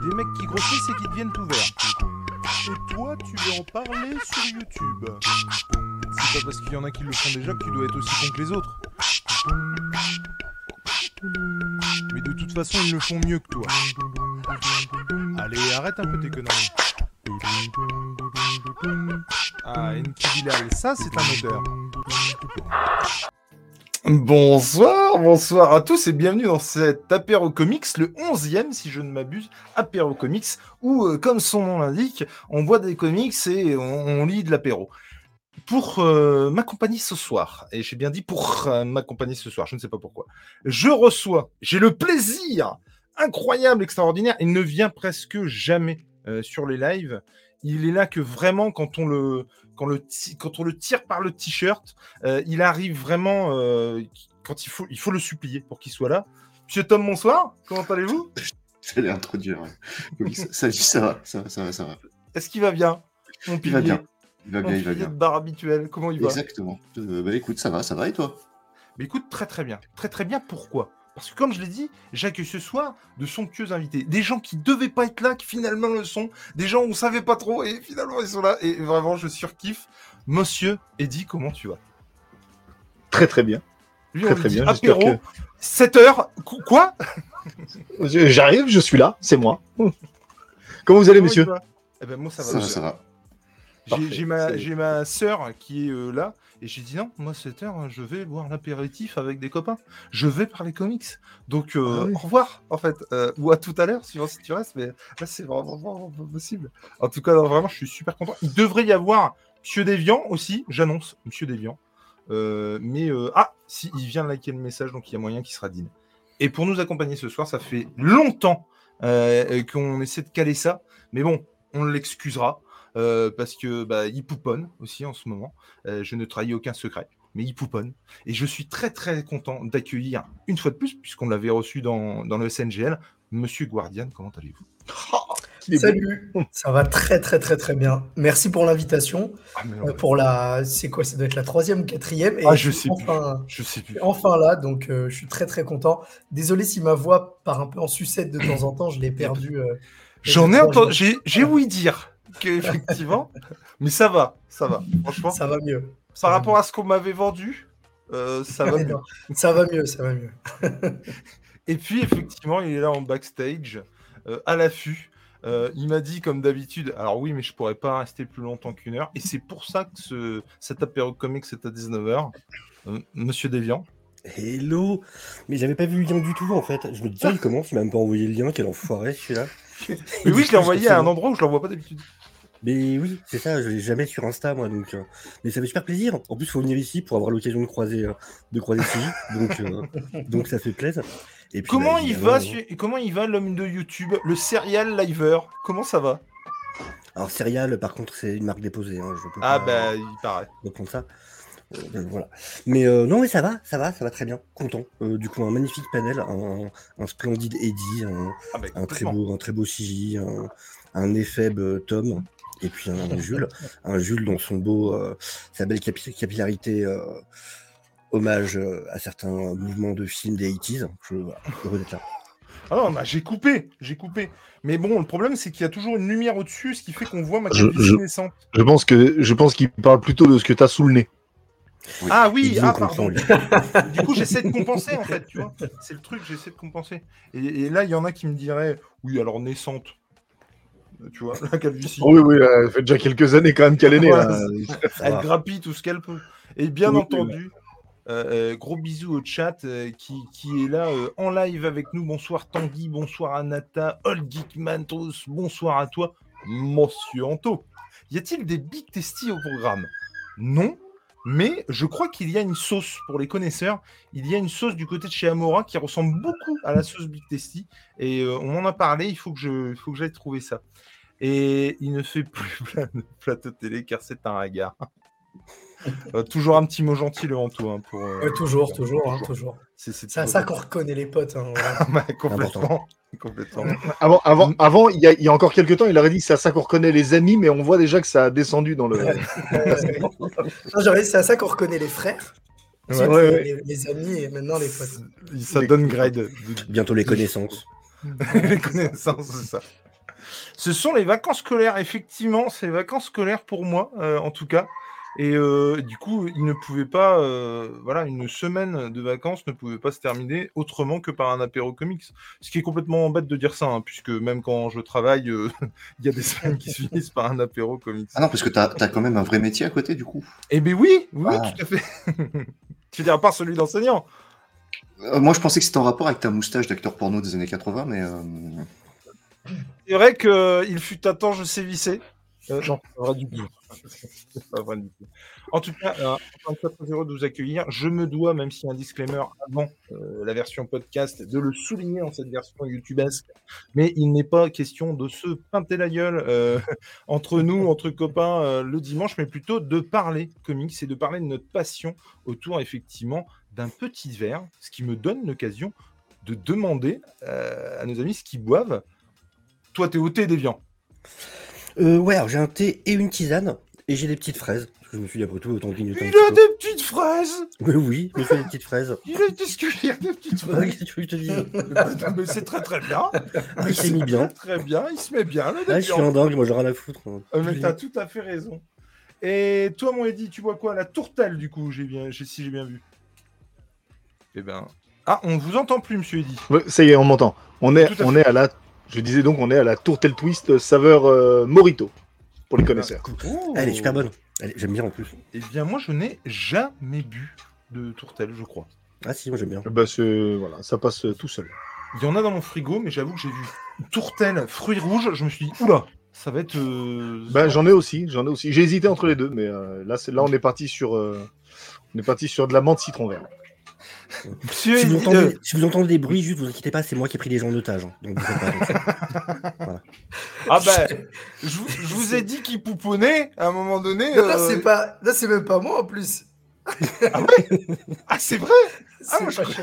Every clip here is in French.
Des mecs qui grossissent et qui deviennent tout verts. Et toi, tu veux en parler sur YouTube C'est pas parce qu'il y en a qui le font déjà que tu dois être aussi con que les autres. Mais de toute façon, ils le font mieux que toi. Allez, arrête un peu tes conneries. Ah, Enki Bilal, ça c'est un odeur. Bonsoir, bonsoir à tous et bienvenue dans cet apéro comics, le 11e si je ne m'abuse, apéro comics, où euh, comme son nom l'indique, on boit des comics et on, lit de l'apéro. Pour euh, m'accompagner ce soir, et j'ai bien dit pour euh, m'accompagner ce soir, je ne sais pas pourquoi, je reçois, j'ai le plaisir incroyable, extraordinaire, il ne vient presque jamais euh, sur les lives, il est là que vraiment quand on le, quand le ti- quand on le tire par le t-shirt, euh, il arrive vraiment euh, quand il faut, il faut le supplier pour qu'il soit là. Monsieur Tom, bonsoir. Comment allez-vous? J'allais introduire. ouais. Oui, ça, ça, ça va, ça va, ça va, ça va. Est-ce qu'il va bien Mon Il va bien. Il va bien, il va bien. de bar habituel. Comment il va? Exactement. Euh, bah écoute, ça va, ça va et toi? Mais écoute, très très bien. Très très bien. Pourquoi? Parce que comme je l'ai dit, j'accueille ce soir de somptueux invités. Des gens qui devaient pas être là, qui finalement le sont. Des gens où on savait pas trop et finalement ils sont là. Et vraiment, je surkiffe. Monsieur Eddy, comment tu vas? Très très bien. Lui, Très, on très dit bien, apéro, 7 heures. Qu- Quoi? J'arrive, je suis là, c'est moi. Comment vous allez, Comment va? Eh ben moi ça va. Ça ça va. J'ai- ma, ma sœur qui est euh, là et j'ai dit non, moi cette heure je vais boire l'apéritif avec des copains. Je vais parler comics. Donc euh, Ah oui. au revoir en fait euh, ou à tout à l'heure suivant si tu restes. Mais là c'est vraiment, vraiment pas possible. En tout cas non, vraiment je suis super content. Il devrait y avoir Monsieur Deviant aussi. J'annonce Monsieur Deviant. Euh, mais euh, ah si il vient de liker le message donc il y a moyen qu'il sera dîné. Et pour nous accompagner ce soir, ça fait longtemps euh, qu'on essaie de caler ça. Mais bon, on l'excusera. Euh, parce que bah, il pouponne aussi en ce moment. Euh, je ne trahis aucun secret, mais il pouponne. Et je suis très très content d'accueillir une fois de plus, puisqu'on l'avait reçu dans, dans le SNGL, Monsieur Guardian. Comment allez-vous? Salut, ça va très très très très bien. Merci pour l'invitation. ah, Euh, pour la, c'est quoi Ça doit être la troisième ou quatrième. Et Ah, je suis sais plus. enfin, Je sais plus. enfin là, donc euh, je suis très très content. Désolé si ma voix part un peu en sucette de temps en temps, je l'ai perdue. euh, J'en ai entendu, j'ai ouï dire qu'effectivement, mais ça va, ça va. Franchement, Ça va mieux. par rapport à ce qu'on m'avait vendu, euh, ça va mieux. ça va mieux, ça va mieux. Et puis, effectivement, il est là en backstage, euh, à l'affût. Euh, il m'a dit, comme d'habitude, alors oui, mais je pourrais pas rester plus longtemps qu'une heure. Et c'est pour ça que ce, cet apéro comics est à 19h. Euh, Monsieur Deviant. Hello Mais j'avais pas vu le lien du tout en fait. Je me dis, tiens, il commence, il m'a même pas envoyé le lien, quel enfoiré celui-là. Mais oui, je l'ai envoyé à un endroit où je l'envoie pas d'habitude. Mais oui, c'est ça, je l'ai jamais sur Insta moi donc. euh, Mais ça fait super plaisir. En plus, faut venir ici pour avoir l'occasion de croiser, euh, de croiser donc, euh, donc ça fait plaisir. Et puis, Comment bah, il va, su- comment il va l'homme de YouTube, le serial liver? Comment ça va? Alors, Serial, par contre, c'est une marque déposée. Hein, je peux Ah pas bah, il paraît. reprendre ça. Euh, voilà. Mais euh, non, mais ça va, ça va, ça va très bien. Content. Du coup, un magnifique panel, un, un splendide Eddie, un, Ah bah, un très beau, un très beau CJ, un, un Tom, et puis un, un Jules, un Jules dans son beau, euh, sa belle capi- capillarité, euh, hommage euh, à certains mouvements de films des 80s. Je heureux d'être là. Ah non, bah, j'ai coupé, j'ai coupé. Mais bon, le problème, c'est qu'il y a toujours une lumière au-dessus, ce qui fait qu'on voit ma Je- je- naissante. Je pense que je pense qu'il parle plutôt de ce que t'as sous le nez. Oui. Ah oui, ah on pardon. Du coup, j'essaie de compenser en fait, tu vois. C'est le truc, j'essaie de compenser. Et, et là, il y en a qui me diraient, oui, alors naissante. Tu vois, la calvitie. Oui, oui, euh, ça fait déjà quelques années quand même qu'elle est née. Ouais, Elle va. grappille tout ce qu'elle peut. Et bien Oui, entendu, euh, euh, gros bisous au chat euh, qui, qui est là euh, en live avec nous. Bonsoir Tanguy, bonsoir Anata, Old Geekman, tous, bonsoir à toi, Monsieur Anto. Y a-t-il des Big Testy au programme? Non, mais je crois qu'il y a une sauce pour les connaisseurs. Il y a une sauce du côté de chez Amora qui ressemble beaucoup à la sauce Big Testy. Et euh, on en a parlé, il faut que je, faut j'aille trouver ça. Et il ne fait plus plein de plateau télé car c'est un regard. Euh, toujours un petit mot gentil, le Anto. hein, pour, euh, Ouais, toujours, toujours, hein, toujours. C'est c'est C'est à ça qu'on reconnaît les potes. hein, complètement. complètement. Avant, avant, avant il, y a, il y a encore quelques temps, il aurait dit que c'est à ça qu'on reconnaît les amis, mais on voit déjà que ça a descendu dans le. Non, j'aurais dit, c'est à ça qu'on reconnaît les frères. Ouais, Ensuite, ouais, les, ouais. les- les amis et maintenant les potes. Ça donne grade. Bientôt les connaissances. les connaissances, c'est ça. Ce sont les vacances scolaires, effectivement, c'est les vacances scolaires pour moi, euh, en tout cas. Et euh, du coup, il ne pouvait pas, euh, voilà, une semaine de vacances ne pouvait pas se terminer autrement que par un apéro comics. Ce qui est complètement bête de dire ça, hein, puisque même quand je travaille, euh, il y a des semaines qui se finissent par un apéro comics. Ah non, parce que t'as as quand même un vrai métier à côté, du coup. Eh bien oui, oui, Ah. tout à fait. tu veux dire, à part celui d'enseignant. Euh, moi, je pensais que c'était en rapport avec ta moustache d'acteur porno des années 80, mais euh, C'est vrai qu'il fut un temps, je sévissais. Euh, non, du tout. C'est pas vrai du tout. En tout cas, euh, très heureux de vous accueillir. Je me dois, même a un disclaimer avant euh, la version podcast, de le souligner en cette version youtubesque. Mais il n'est pas question de se pinter la gueule euh, entre nous, entre copains, euh, le dimanche, mais plutôt de parler comics et de parler de notre passion autour, effectivement, d'un petit verre, ce qui me donne l'occasion de demander euh, à nos amis ce qu'ils boivent. Toi, t'es au thé déviant. Euh, ouais, alors j'ai un thé et une tisane, et j'ai des petites fraises. Parce que je me suis dit, après tout, autant clignoter Il a des petites fraises Oui, oui, je me fais des petites fraises. Il a qu'est-ce qu'il y a des petites fraises Qu'est-ce que tu veux que je te dise Mais c'est très très bien. Ah, il s'est mis bien. Très, très bien, il se met bien. Le Ah, je suis en dingue, moi j'ai rien à foutre. hein. Euh, mais t'as tout à fait raison. Et toi, mon Eddy, tu bois quoi? La tourtelle, du coup, j'ai bien, si j'ai bien vu. Eh ben. Ah, on vous entend plus, monsieur Eddy. Ça y est, on m'entend. On est, à on fait. est à la. Je disais donc, on est à la tourtelle twist saveur euh, Morito pour les connaisseurs. Oh. Elle est super bonne. Elle est- J'aime bien en plus. Eh bien, moi, je n'ai jamais bu de tourtelle, je crois. Ah si, moi j'aime bien. Bah, c'est- voilà, ça passe euh, tout seul. Il y en a dans mon frigo, mais j'avoue que j'ai vu tourtelle, fruits rouges. Je me suis dit, oula, ça va être. euh, Bah, j'en ai aussi, j'en ai aussi. J'ai hésité entre les deux, mais euh, là, c'est là, on est parti sur, euh, on est parti sur de la menthe citron vert. Monsieur Si vous, entendez, euh, si vous entendez des bruits, juste vous inquiétez pas, c'est moi qui ai pris des gens en otage. hein. Donc, pas. Ah ben, je, vous- je vous ai dit qu'il pouponnait à un moment donné. Non, là, euh, c'est pas... là, c'est même pas moi en plus. Ah, c'est vrai? C'est moi, je crois-.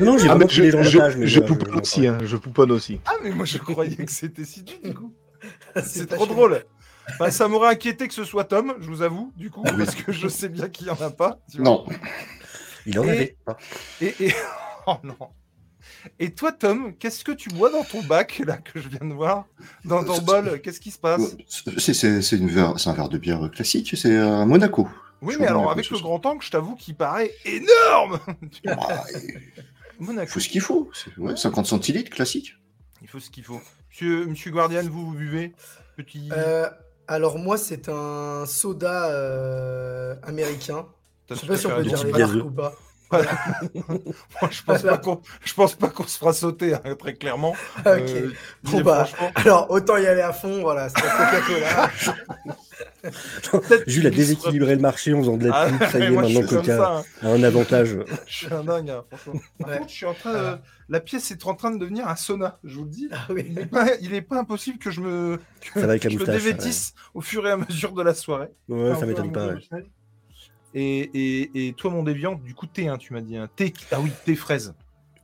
Non, j'ai Ah, vraiment je, des gens en je, otage. mais je voilà, pouponne je- aussi, hein, je pouponne aussi. Ah, mais moi je croyais que c'était Sidu du coup. C'est pas trop drôle. Enfin, ça m'aurait inquiété que ce soit Tom, je vous avoue, du coup, parce que je sais bien qu'il n'y en a pas. tu vois. non. Il en Et- avait. Et, et... Oh non. Et toi, Tom, qu'est-ce que tu bois dans ton bac, là, que je viens de voir? Dans ton bol, qu'est-ce qui se passe? C'est un verre de bière classique, c'est un Monaco. Oui, Je mais alors, avec ce le grand angle, je t'avoue qu'il paraît énorme Ah, Il Monaco. faut ce qu'il faut. c'est- ouais, 50 centilitres, classique. Il faut ce qu'il faut. Monsieur, Monsieur Guardian, vous, vous buvez? Petit... Euh, alors moi, c'est un soda euh, américain. Je sais pas si on peut dire les ou pas. Voilà. Moi, je pense pas qu'on, je pense pas qu'on se fera sauter, hein, très clairement. Ok. Euh, Bon, bah, franchement, Alors, autant y aller à fond, voilà, c'est Coca-Cola. Jules a déséquilibré le marché en faisant de la Ah, pub. Ça y est, maintenant Coca ça, hein. a un avantage. Je suis un dingue, hein, franchement. Par Ouais. contre, je suis en train de... La pièce est en train de devenir un sauna, je vous le dis. Ah oui. Ouais, il est pas impossible que je me, que Ça va avec la je me dévêtisse au fur et à mesure de la soirée. Ouais, ça m'étonne pas. ouais. Et, et, et toi, mon déviant, du coup, thé, hein, tu m'as dit. Un thé. Ah oui, thé fraise.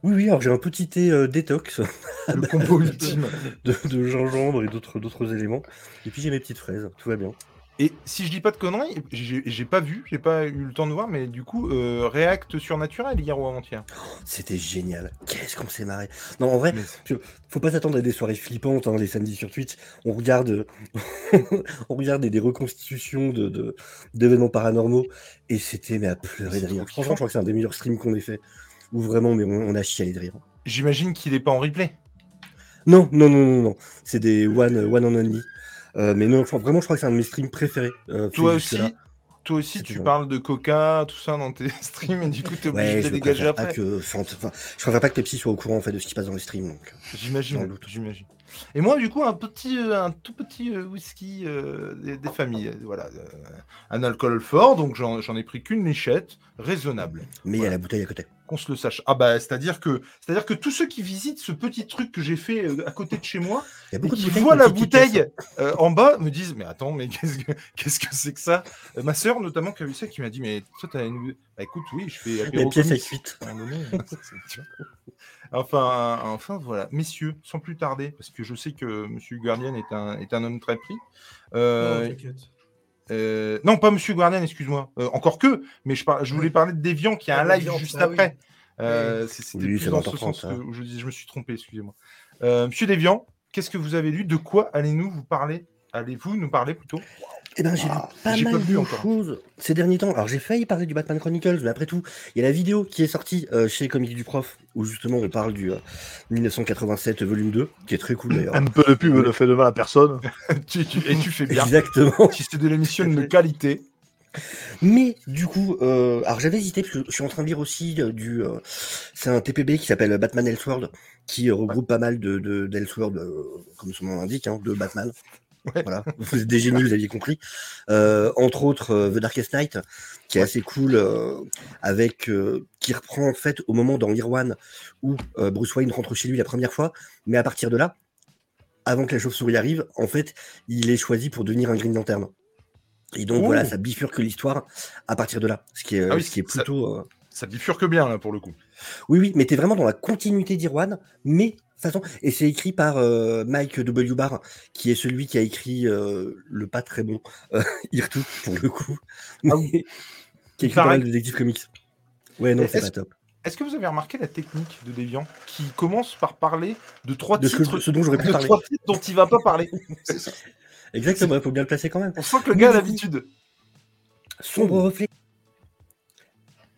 Oui, oui, alors j'ai un petit thé euh, détox Le combo ultime. de, de gingembre et d'autres éléments. Et puis j'ai mes petites fraises, tout va bien. Et si je dis pas de conneries, j'ai pas vu, j'ai pas eu le temps de voir, mais du coup, euh, React surnaturel hier ou avant-hier. C'était génial. Qu'est-ce qu'on s'est marré. Non, en vrai, Mais- faut pas s'attendre à des soirées flippantes hein, les samedis sur Twitch. On regarde, on regarde des, des reconstitutions de de- d'événements paranormaux et c'était mais à pleurer de rire. Franchement, je crois que c'est un des meilleurs streams qu'on ait fait. Où vraiment, mais on, on a chialé de rire. J'imagine qu'il est pas en replay. Non, non, non, non, non. C'est des one, one on only. Euh, mais non, enfin, vraiment, je crois que c'est un de mes streams préférés. euh, Toi aussi, toi aussi, tu parles de Coca, tout ça dans tes streams, et du coup, t'es obligé Ouais, de je dégager préfère pas après. que, enfin, je préfère pas que Pepsi soit au courant en fait de ce qui passe dans les streams. Donc. Dans J'imagine, j'imagine. Et moi, du coup, un petit, euh, un tout petit euh, whisky euh, des, des familles, euh, voilà, euh, un alcool fort, donc j'en j'en ai pris qu'une lichette, raisonnable. Mais il y a la bouteille à côté. qu'on se le sache. Ah bah c'est-à-dire que c'est-à-dire que tous ceux qui visitent ce petit truc que j'ai fait euh, à côté de chez moi Il y a et beaucoup de qui voient la bouteille euh, en bas me disent mais attends mais qu'est-ce que qu'est-ce que c'est que ça? Euh, Ma sœur notamment qui a vu ça qui m'a dit mais toi t'as une bah écoute oui je fais La apéro pièce est cuite. Enfin, enfin voilà, messieurs, sans plus tarder, parce que je sais que Monsieur Guardian est un, est un homme très pris. Euh, Non, t'inquiète. Euh, non, pas Monsieur Guardian, excuse-moi. Euh, encore que, mais je, par- je voulais parler de Deviant qui a Ah, un live Deviant, juste ah oui. après. Euh, c'est- C'était Oui, plus dans ce 20h30, sens que je, je me suis trompé, excusez-moi. Euh, Monsieur Deviant, qu'est-ce que vous avez lu? De quoi allez-nous vous parler? Allez-vous nous parler plutôt? Eh ben, j'ai Ah, pas mal de encore. choses ces derniers temps. Alors, j'ai failli parler du Batman Chronicles, mais après tout, il y a la vidéo qui est sortie euh, chez Comics du Prof, où justement on parle du euh, 1987 volume 2, qui est très cool d'ailleurs. Un peu de pub ne fait de mal à personne. Tu- tu- Et tu fais bien. Exactement. si c'est de l'émission de qualité. Mais du coup, euh, alors j'avais hésité parce que je suis en train de lire aussi euh, du. euh, c'est un TPB qui s'appelle Batman Elseworld, qui euh, regroupe pas mal de de- d'Elseworld, euh, comme son nom l'indique, hein, de Batman. Ouais. Voilà, vous êtes des génies, vous aviez compris. Euh, entre autres, euh, The Darkest Knight, qui est assez cool, euh, avec qui reprend en fait au moment dans One où Bruce Wayne rentre chez lui la première fois, mais à partir de là, avant que la chauve-souris arrive, en fait, il est choisi pour devenir un Green Lantern. Et donc Oh. voilà, ça bifurque l'histoire à partir de là, ce qui est, Ah oui, ce qui est ça- plutôt. euh, Ça bifurque bien, là, pour le coup. Oui, oui, mais t'es vraiment dans la continuité d'Irwan, mais façon. Et c'est écrit par euh, Mike W. Barr, qui est celui qui a écrit euh, le pas très bon euh, Irtout, pour le coup, Ah mais qui a écrit pas mal de Comics. Ouais, non, c'est pas top. Est-ce que vous avez remarqué la technique de Deviant qui commence par parler de trois De ce, que- titres, ce dont j'aurais pu de parler. trois titres dont il va pas parler C'est ça. Exactement, il faut bien le placer quand même. On sent que le gars a l'habitude. Sombre reflet.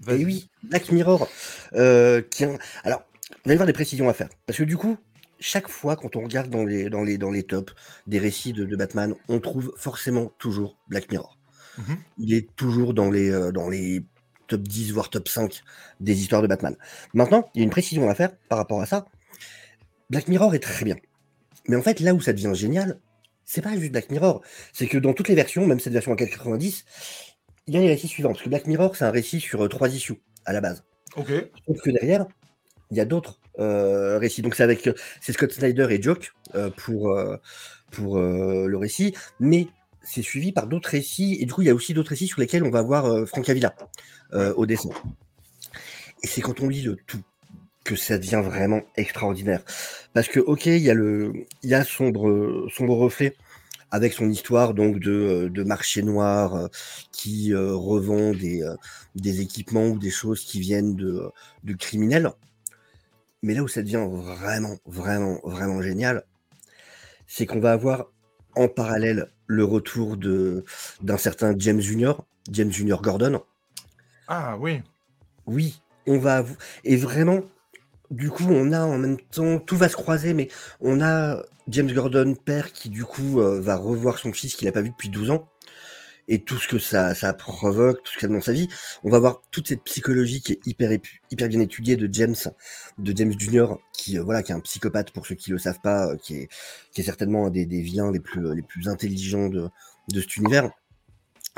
Et oui, Black Mirror. Euh, qui Alors, va y avoir des précisions à faire. Parce que du coup, chaque fois quand on regarde dans les, dans les, dans les tops des récits de, de Batman, on trouve forcément toujours Black Mirror. Mhm. Il est toujours dans les, euh, dans les top 10, voire top 5 des histoires de Batman. Maintenant, il y a une précision à faire par rapport à ça. Black Mirror est très bien. Mais en fait, là où ça devient génial, c'est pas juste Black Mirror. C'est que dans toutes les versions, même cette version à 4,90, il y a les récits suivants. Parce que Black Mirror, c'est un récit sur euh, trois issues à la base. Ok. Sauf que derrière, il y a d'autres euh, récits. Donc c'est avec euh, c'est Scott Snyder et Joke euh, pour, euh, pour euh, le récit, mais c'est suivi par d'autres récits. Et du coup, il y a aussi d'autres récits sur lesquels on va voir euh, Frank Avila euh, au dessin. Et c'est quand on lit le tout que ça devient vraiment extraordinaire. Parce que, ok, il y a le, il y a sombre, sombre reflet avec son histoire donc de, de marché noir euh, qui euh, revend des, euh, des équipements ou des choses qui viennent de, de criminels. Mais là où ça devient vraiment, vraiment, vraiment génial, c'est qu'on va avoir en parallèle le retour de d'un certain James Junior, James Junior Gordon. Ah oui. Oui, on va et vraiment, du coup, on a en même temps tout va se croiser, mais on a James Gordon père qui du coup euh, va revoir son fils qu'il n'a pas vu depuis 12 ans et tout ce que ça, ça provoque, tout ce qu'il y a dans sa vie. On va voir toute cette psychologie qui est hyper, hyper bien étudiée de James, de James Junior, qui euh, voilà, qui est un psychopathe pour ceux qui le savent pas, euh, qui est, certainement un des, des vilains les plus, les plus intelligents de, de cet univers.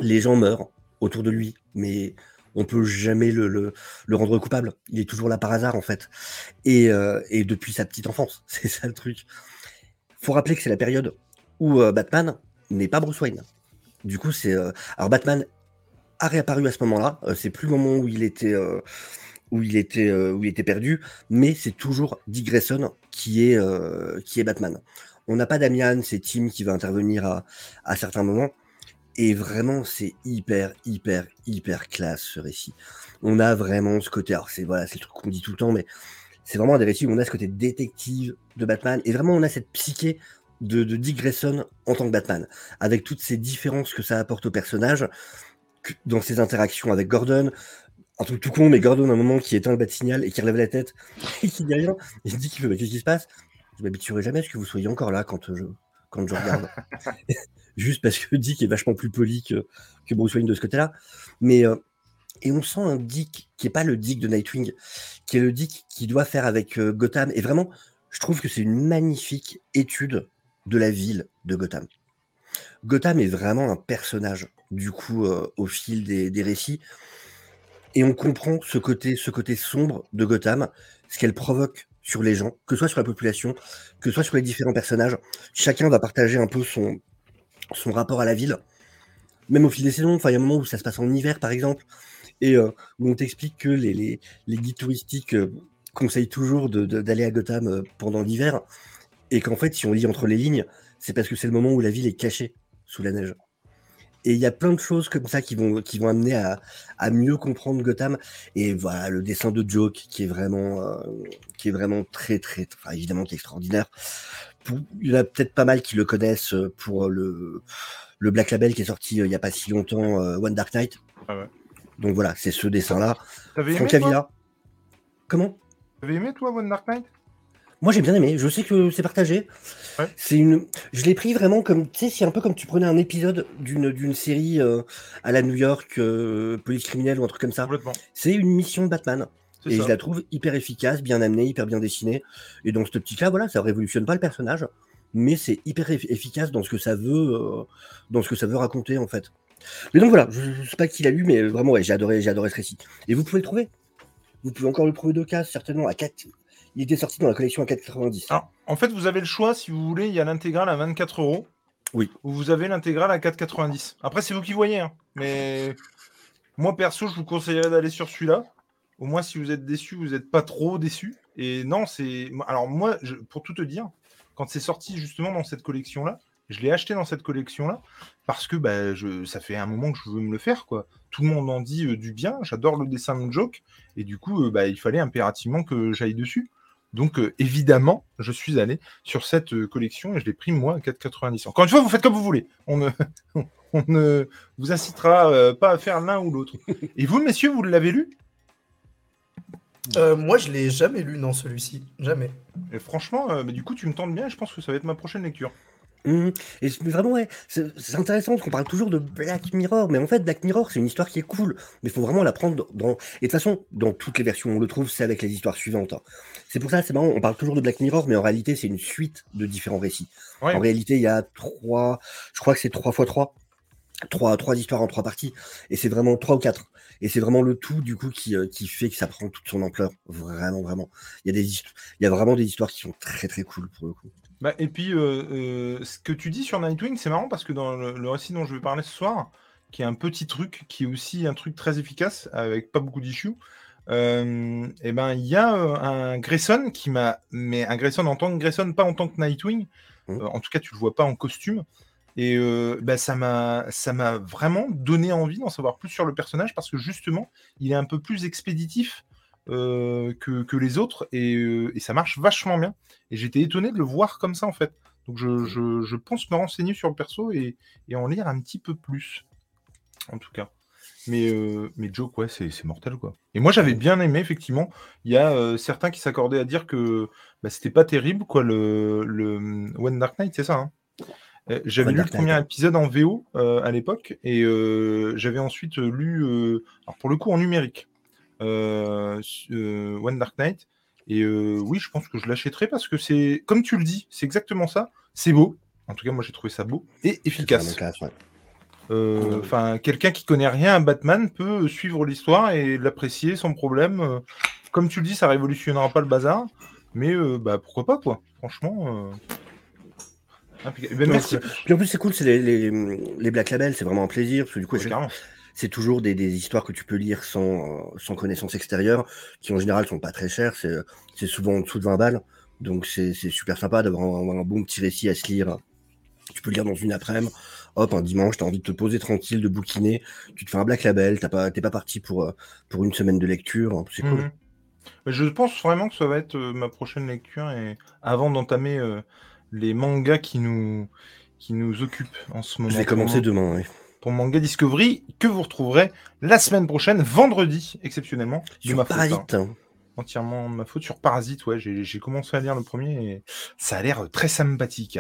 Les gens meurent autour de lui, mais on peut jamais le, le, rendre coupable. Il est toujours là par hasard en fait, et, euh, et depuis sa petite enfance, c'est ça le truc. Faut rappeler que c'est la période où Batman n'est pas Bruce Wayne. Du coup, c'est euh, alors Batman a réapparu à ce moment-là. euh, c'est plus le moment où il était euh, où il était où il était perdu, mais c'est toujours Dick Grayson qui est qui est Batman. On n'a pas Damian, c'est Tim qui va intervenir à, à certains moments. Et vraiment, c'est hyper, hyper, hyper classe ce récit. On a vraiment ce côté. Alors, c'est voilà, c'est le truc qu'on dit tout le temps, mais c'est vraiment des récits où on a ce côté détective de Batman. Et vraiment, on a cette psyché de, de Dick Grayson en tant que Batman, avec toutes ces différences que ça apporte au personnage, que- dans ses interactions avec Gordon. Un truc tout con, mais Gordon, à un moment, qui éteint le bat signal et qui relève la tête et qui dit rien, il dit qu'il fait, bah, qu'est-ce qui se passe? Je m'habituerai jamais à ce que vous soyez encore là quand euh, je, quand je regarde. Juste parce que Dick est vachement plus poli que, que Bruce Wayne de ce côté-là. Mais euh, et on sent un Dick qui est pas le Dick de Nightwing, qui est le Dick qui doit faire avec euh, Gotham. Et vraiment, je trouve que c'est une magnifique étude de la ville de Gotham. Gotham est vraiment un personnage, du coup, euh, au fil des, récits. Et on comprend ce côté, ce côté sombre de Gotham, ce qu'elle provoque sur les gens, que ce soit sur la population, que ce soit sur les différents personnages. Chacun va partager un peu son, son rapport à la ville. Même au fil des saisons, il y a un moment où ça se passe en hiver, par exemple, et euh, où on t'explique que les, les, guides touristiques euh, conseillent toujours d'aller à Gotham pendant l'hiver, et qu'en fait, si on lit entre les lignes, c'est parce que c'est le moment où la ville est cachée sous la neige. Et il y a plein de choses comme ça qui vont, qui vont amener à, à mieux comprendre Gotham. Et voilà, le dessin de Joke qui est vraiment, euh, qui est vraiment très, très, enfin, évidemment, qui est extraordinaire. Pour- il y en a peut-être pas mal qui le connaissent euh, pour le, le Black Label qui est sorti euh, il y a pas si longtemps, euh, One Dark Knight. Ah ouais. Donc voilà, c'est ce dessin-là. Toi? Avila. Comment? T'avais aimé, toi, One Dark Knight Moi j'ai bien aimé, je sais que c'est partagé. Ouais. C'est une, je l'ai pris vraiment comme, tu sais, c'est un peu comme tu prenais un épisode d'une d'une série euh, à la New York, euh, police criminelle ou un truc comme ça. C'est une mission de Batman et ça. je la trouve hyper efficace, bien amenée, hyper bien dessinée. Et dans ce petit cas, voilà, ça révolutionne pas le personnage, mais c'est hyper eff- efficace dans ce que ça veut, euh, dans ce que ça veut raconter en fait. Mais donc voilà, je, je sais pas qui l'a lu, mais vraiment ouais, j'ai adoré, j'ai adoré ce récit. Et vous pouvez le trouver. Vous pouvez encore le trouver de cases certainement à 4 Il était sorti dans la collection à 4,90. Alors, en fait, vous avez le choix, si vous voulez, il y a l'intégrale à 24 euros. Oui. Ou vous avez l'intégrale à 4,90. Après, c'est vous qui voyez. hein. Mais moi, perso, je vous conseillerais d'aller sur celui-là. Au moins, si vous êtes déçu, vous n'êtes pas trop déçu. Et non, c'est. Alors, moi, je- pour tout te dire, quand c'est sorti justement dans cette collection-là, je l'ai acheté dans cette collection-là parce que bah, je... ça fait un moment que je veux me le faire. quoi. Tout le monde en dit euh, du bien. J'adore le dessin de Joke. Et du coup, euh, bah, il fallait impérativement que j'aille dessus. Donc, euh, évidemment, je suis allé sur cette euh, collection et je l'ai pris moi à 4,90. Encore une fois, vous faites comme vous voulez. On ne, on ne vous incitera euh, pas à faire l'un ou l'autre. Et vous, messieurs, vous l'avez lu? Euh, moi, je l'ai jamais lu, non, celui-ci. Jamais. Et franchement, euh, bah, du coup, tu me tentes bien et je pense que ça va être ma prochaine lecture. Mhm. Et c'est- mais vraiment, ouais, c'est c'est intéressant parce qu'on parle toujours de Black Mirror, mais en fait, Black Mirror, c'est une histoire qui est cool, mais il faut vraiment la prendre dans. Et de toute façon, dans toutes les versions, on le trouve, c'est avec les histoires suivantes. hein. C'est pour ça, c'est marrant, on parle toujours de Black Mirror, mais en réalité, c'est une suite de différents récits. Ouais. En réalité, il y a trois, je crois que c'est trois fois trois, trois, trois histoires en trois parties, et c'est vraiment trois ou quatre. Et c'est vraiment le tout, du coup, qui, euh, qui fait que ça prend toute son ampleur. Vraiment, vraiment. Il y a des il y a vraiment des histoires qui sont très, très cool pour le coup. Bah, et puis, euh, euh, ce que tu dis sur Nightwing, c'est marrant parce que dans le, le récit dont je vais parler ce soir, qui est un petit truc, qui est aussi un truc très efficace, avec pas beaucoup d'issues, euh, et ben il y a euh, un Grayson qui m'a. Mais un Grayson en tant que Grayson, pas en tant que Nightwing. Euh, en tout cas, tu le vois pas en costume. Et bah, ça m'a ça m'a vraiment donné envie d'en savoir plus sur le personnage parce que justement, il est un peu plus expéditif euh, que, que les autres et, euh, et ça marche vachement bien. Et j'étais étonné de le voir comme ça en fait. Donc je, je- je pense me renseigner sur le perso et, et en lire un petit peu plus. En tout cas. Mais, euh, mais Joke, ouais, c'est c'est mortel quoi. Et moi j'avais bien aimé, effectivement. Il y a euh, certains qui s'accordaient à dire que bah, c'était pas terrible quoi, le, le One Dark Knight, c'est ça hein? J'avais One lu le premier épisode en VO à l'époque et j'avais ensuite lu, alors pour le coup en numérique, One Dark Knight. Et euh, oui, je pense que je l'achèterai parce que c'est, comme tu le dis, c'est exactement ça. C'est beau. En tout cas, moi j'ai trouvé ça beau et efficace. ouais. Euh, Enfin, quelqu'un qui connaît rien à Batman peut suivre l'histoire et l'apprécier sans problème. Euh, Comme tu le dis, ça révolutionnera pas le bazar, mais euh, bah pourquoi pas quoi. Franchement. euh. Eh ben, merci. Puis en plus, c'est cool, c'est les, les, les Black Label, c'est vraiment un plaisir, parce que du coup, Ouais. C'est toujours des, des histoires que tu peux lire sans, euh, sans connaissance extérieure, qui en général sont pas très chères, c'est c'est souvent en dessous de 20 balles, donc c'est super sympa d'avoir un, un bon petit récit à se lire. Tu peux le lire dans une après-midi, hop, un dimanche, tu as envie de te poser tranquille, de bouquiner, tu te fais un Black Label, t'as pas, t'es pas parti pour, euh, pour une semaine de lecture, hein, c'est cool. Mhm. Je pense vraiment que ça va être euh, ma prochaine lecture et avant d'entamer euh, les mangas qui nous qui nous occupent en ce moment. Je vais commencer demain, ouais. Pour Manga Discovery que vous retrouverez la semaine prochaine, vendredi exceptionnellement, Sur ma faute, hein. Parasite. hein. entièrement de ma faute. Sur Parasite, ouais, j'ai commencé à lire le premier et ça a l'air très sympathique.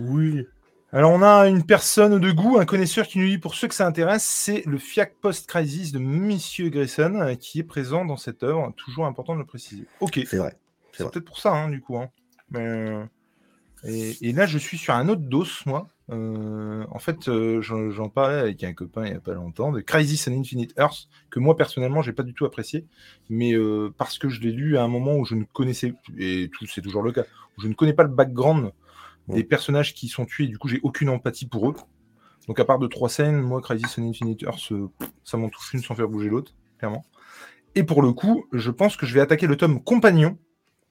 Oui. Alors, on a une personne de goût, un connaisseur qui nous dit pour ceux que ça intéresse, c'est le FIAC Post-Crisis de Monsieur Grayson euh, qui est présent dans cette œuvre. Toujours important de le préciser. Ok, C'est vrai. c'est vrai. peut-être pour ça, hein, du coup. hein. Mais, euh, et, et là, je suis sur un autre dos, moi. Euh, en fait, euh, j'en parlais avec un copain il n'y a pas longtemps de Crisis on Infinite Earth, que moi personnellement, j'ai pas du tout apprécié, mais euh, parce que je l'ai lu à un moment où je ne connaissais, et tout, c'est toujours le cas, où je ne connais pas le background des personnages qui sont tués, et du coup, j'ai aucune empathie pour eux. Donc, à part de trois scènes, moi, Crisis on Infinite Earth, ça m'en touche une sans faire bouger l'autre, clairement. Et pour le coup, je pense que je vais attaquer le tome compagnon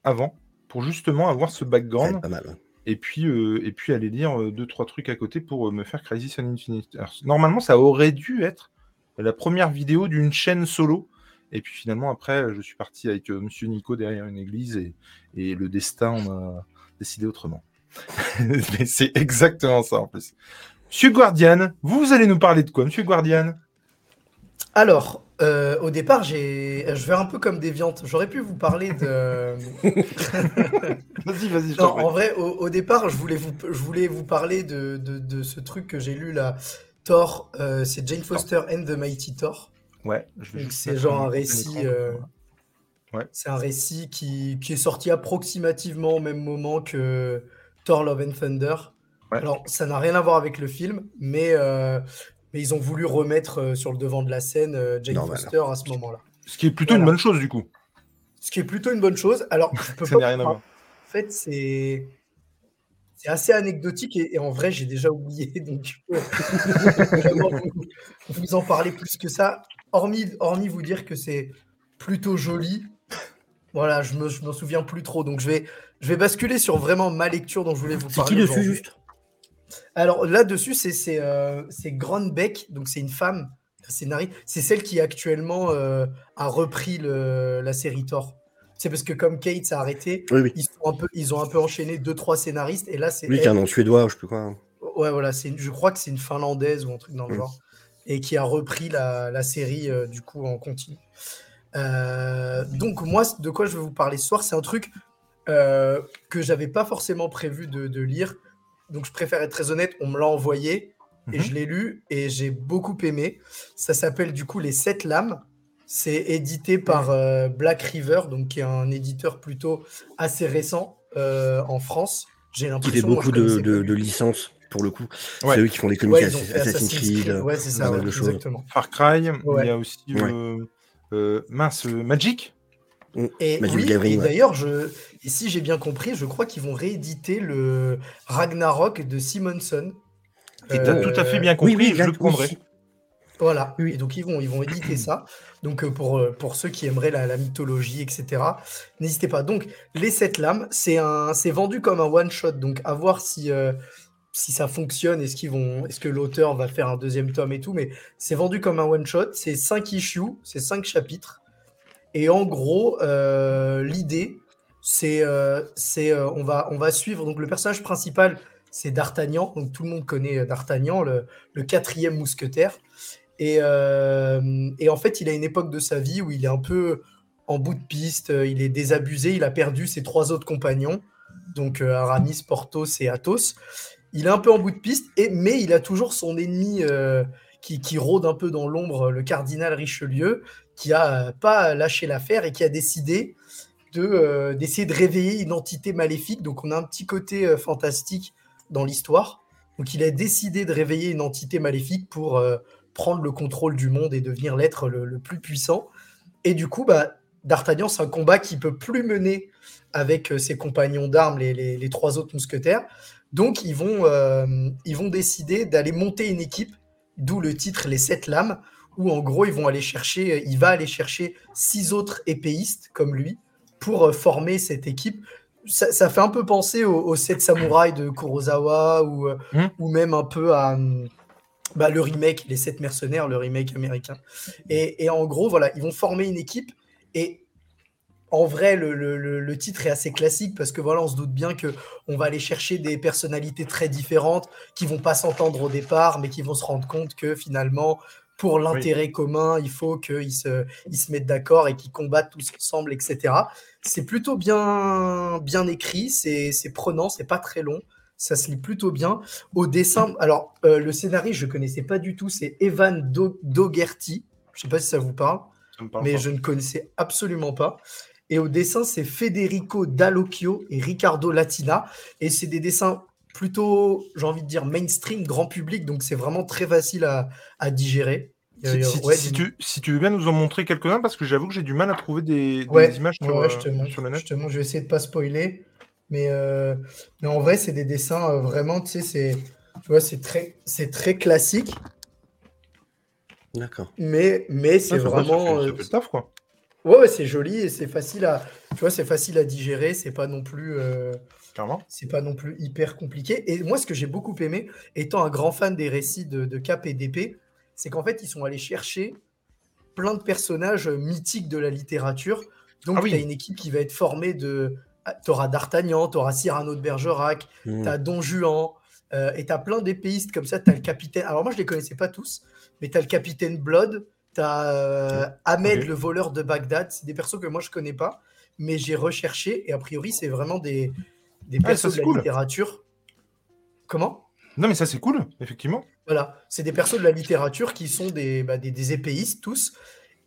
avant, pour justement avoir ce background pas mal. Et puis, euh, et puis aller lire euh, deux, trois trucs à côté pour euh, me faire Crisis on Infinite Earth. Normalement, ça aurait dû être la première vidéo d'une chaîne solo. Et puis finalement, après, je suis parti avec euh, Monsieur Nico derrière une église et, et le destin, on a décidé autrement. Mais c'est exactement ça en plus. Monsieur Guardian, vous allez nous parler de quoi, Monsieur Guardian? Alors, euh, au départ, j'ai, je vais un peu comme Déviante. J'aurais pu vous parler de. Vas-y, vas-y, je Non, en vrai, au, au départ, je voulais vous, je voulais vous parler de, de, de ce truc que j'ai lu là. Thor, euh, c'est Jane Foster and the Mighty Thor. Ouais, je vais c'est genre un récit, euh, Ouais. C'est un récit qui, qui est sorti approximativement au même moment que Thor Love and Thunder. Ouais. Alors, ça n'a rien à voir avec le film, mais, mais ils ont voulu remettre euh, sur le devant de la scène euh, Jane Normal. Foster à ce moment-là. Ce qui est plutôt une bonne chose du coup. Ce qui est plutôt une bonne chose. Alors, je peux Ça pas n'a rien à voir. En fait, c'est c'est assez anecdotique et, et en vrai, j'ai déjà oublié. Donc, je peux vraiment vous, vous en parler plus que ça. Hormis, hormis vous dire que c'est plutôt joli. Voilà, je me, je m'en souviens plus trop. Donc, je vais, je vais basculer sur vraiment ma lecture dont je voulais vous C'est parler. qui dessus, aujourd'hui. juste Alors là-dessus, c'est euh, Beck, donc c'est une femme la scénariste. C'est celle qui actuellement euh, a repris le- la série Thor. C'est parce que comme Kate s'est arrêté, Oui, oui. ils, sont un peu, ils ont un peu enchaîné deux trois scénaristes et là c'est Lui qui est elle- un nom suédois, je sais plus quoi. hein. ouais voilà une- je crois que c'est une finlandaise ou un truc dans le Mm. genre et qui a repris la, la série euh, du coup en continu. Euh, donc moi de quoi je vais vous parler ce soir c'est un truc que j'avais pas forcément prévu de, de lire donc je préfère être très honnête on me l'a envoyé et Mhm. je l'ai lu et j'ai beaucoup aimé ça s'appelle du coup les sept lames c'est édité par euh, Black River donc qui est un éditeur plutôt assez récent euh, en France j'ai Qui l'impression fait moi, beaucoup de, licences, pour le coup. Ouais. C'est eux qui font les comics Ouais, ils ont Assassin's fait Assassin's Creed. Ouais, c'est ça, ouais, exactement. Far Cry, il y a aussi Ouais. euh, euh, mince, euh, Magic. Et, Magic oui, et ouais. d'ailleurs, je, et si j'ai bien compris, je crois qu'ils vont rééditer le Ragnarok de Simonson. Et t'as Euh, tout à fait bien compris, oui, oui, je le prendrai. Voilà. Oui. Et donc ils vont, ils vont éditer ça. Donc euh, pour, euh, pour ceux qui aimeraient la, la mythologie, etc. N'hésitez pas. Donc les sept lames, c'est un, c'est vendu comme un one shot. Donc à voir si euh, si ça fonctionne, est-ce qu'ils vont, est-ce que l'auteur va faire un deuxième tome et tout. Mais c'est vendu comme un one shot. C'est cinq issues, c'est cinq chapitres. Et en gros, euh, l'idée, c'est, euh, euh, on va, on va suivre. Donc le personnage principal, c'est D'Artagnan. Donc tout le monde connaît D'Artagnan, le, quatrième mousquetaire. Et, en fait, il a une époque de sa vie où il est un peu en bout de piste, il est désabusé, il a perdu ses trois autres compagnons, donc Aramis, Porthos et Athos. Il est un peu en bout de piste, et, mais il a toujours son ennemi qui rôde un peu dans l'ombre, le cardinal Richelieu, qui a euh, pas lâché l'affaire et qui a décidé de, euh, d'essayer de réveiller une entité maléfique. Donc on a un petit côté euh, fantastique dans l'histoire. Donc il a décidé de réveiller une entité maléfique pour prendre le contrôle du monde et devenir l'être le, plus puissant. Et du coup, bah, D'Artagnan, c'est un combat qu'il peut plus mener avec ses compagnons d'armes, les, les- les trois autres mousquetaires. Donc, ils vont, ils vont décider d'aller monter une équipe, d'où le titre Les Sept Lames, où en gros, ils vont aller chercher, il va aller chercher six autres épéistes comme lui pour euh, former cette équipe. Ça, ça fait un peu penser aux, aux Sept Samouraïs de Kurosawa ou, euh, Mhm. ou même un peu à hum, bah, le remake, Les Sept Mercenaires, le remake américain. Et, et en gros, voilà, ils vont former une équipe. Et en vrai, le, le- le- le titre est assez classique parce que voilà, on se doute bien que on va aller chercher des personnalités très différentes qui vont pas s'entendre au départ, mais qui vont se rendre compte que finalement, pour l'intérêt commun, il faut qu'ils se, ils se mettent d'accord et qu'ils combattent tous ensemble, etc. C'est plutôt bien, bien écrit, c'est c'est prenant, c'est pas très long, ça se lit plutôt bien. Au dessin, alors euh, le scénario, je connaissais pas du tout, c'est Evan Do- Dougherty, je sais pas si ça vous parle, Ça me parle mais pas. je ne connaissais absolument pas. Et au dessin, c'est Federico Dallocchio et Ricardo Latina. Et c'est des dessins plutôt, j'ai envie de dire, mainstream, grand public. Donc c'est vraiment très facile à, à digérer. Si, si- ouais, si dis- tu, si tu veux bien nous en montrer quelques-uns, parce que j'avoue que j'ai du mal à trouver des, des Ouais, images sur, ouais, euh, sur le net. je te montre, je vais essayer de pas spoiler. Mais, euh, mais en vrai, c'est des dessins euh, vraiment, tu sais, c'est, tu vois, c'est très, c'est très classique. D'accord. Mais, mais c'est ça vraiment. fait- ça euh, fait le taf, quoi. ouais, ouais, c'est joli et c'est facile à, tu vois, c'est facile à digérer. C'est pas non plus. Euh, Clairement. c'est pas non plus hyper compliqué. Et moi, ce que j'ai beaucoup aimé, étant un grand fan des récits de, de Cap et d'épée, c'est qu'en fait, ils sont allés chercher plein de personnages mythiques de la littérature. Donc, Ah oui. tu as une équipe qui va être formée de. Tu auras D'Artagnan, tu auras Cyrano de Bergerac, Hmm. tu as Don Juan, euh, et tu as plein d'épéistes comme ça. Tu as le capitaine. Alors, moi, je les connaissais pas tous, mais tu as le capitaine Blood, tu as Ahmed, Ok. le voleur de Bagdad. C'est des persos que moi, je connais pas, mais j'ai recherché, et a priori, c'est vraiment des, des Ah, persos ça, de la cool. littérature. Comment? Non, mais ça, c'est cool, effectivement. Voilà, c'est des persos de la littérature qui sont des, bah, des, des épéistes tous.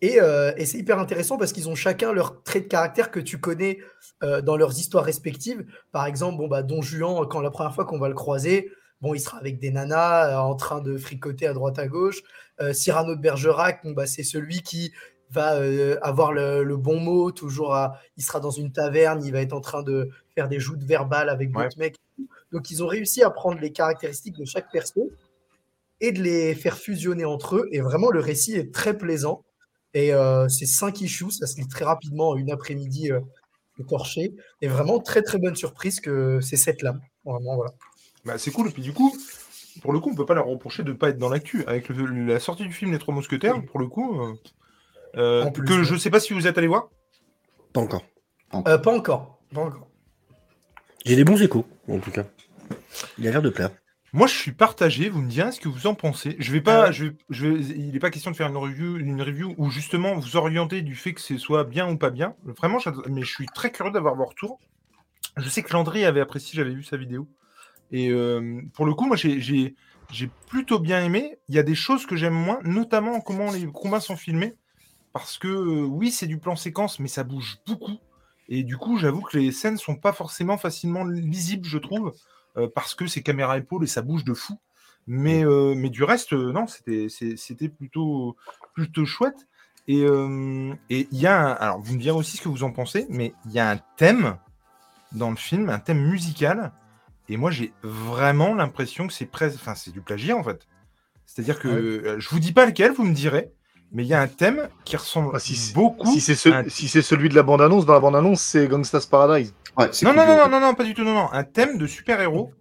Et, euh, et c'est hyper intéressant parce qu'ils ont chacun leur trait de caractère que tu connais euh, dans leurs histoires respectives. Par exemple, bon, bah, Don Juan, quand la première fois qu'on va le croiser, bon, il sera avec des nanas euh, en train de fricoter à droite à gauche. Cyrano de Bergerac, bon, bah, c'est celui qui va euh, avoir le, le bon mot, toujours à- il sera dans une taverne, il va être en train de faire des joutes verbales avec Ouais. d'autres mecs. Donc ils ont réussi à prendre les caractéristiques de chaque perso et de les faire fusionner entre eux. Et vraiment, le récit est très plaisant. Et euh, c'est 5 issues, ça se lit très rapidement, en une après-midi euh, écorché. Et vraiment, très très bonne surprise que c'est cette lame. Vraiment, voilà. Bah, c'est cool. Et puis, du coup, pour le coup, on peut pas leur reprocher de pas être dans l'actu. Avec le- la sortie du film Les Trois Mousquetaires, pour le coup, euh, euh, plus, que ouais. je sais pas si vous êtes allé voir. Pas encore. Euh, pas encore. Pas encore. J'ai des bons échos, en tout cas. Il a l'air de plaire. Moi, je suis partagé. Vous me direz ce que vous en pensez. Je vais pas, ouais. je vais, je vais- il n'est pas question de faire une review, une review où justement vous orientez du fait que ce soit bien ou pas bien. Vraiment, mais je suis très curieux d'avoir vos retours. Je sais que Landry avait apprécié, j'avais vu sa vidéo. Et euh, pour le coup, moi, j'ai- j'ai j'ai plutôt bien aimé. Il y a des choses que j'aime moins, notamment comment les combats sont filmés. Parce que euh, oui, c'est du plan séquence, mais ça bouge beaucoup. Et du coup, j'avoue que les scènes sont pas forcément facilement lisibles, je trouve, euh, parce que c'est caméra épaule et ça bouge de fou. Mais, euh, mais du reste, non, c'était plutôt, plutôt chouette. Et et il y a un- alors vous me direz aussi ce que vous en pensez, mais il y a un thème dans le film, un thème musical. Et moi, j'ai vraiment l'impression que c'est presque, enfin, c'est du plagiat en fait. C'est-à-dire que Ouais. euh, je vous dis pas lequel, vous me direz, mais il y a un thème qui ressemble Ah, si c'est- beaucoup. Si c'est ce- à un- si c'est celui de la bande-annonce, dans la bande-annonce, c'est Gangsta's Paradise. Ouais, c'est Non, non, non, non, non, non, pas du tout, non, non. Un thème de super-héros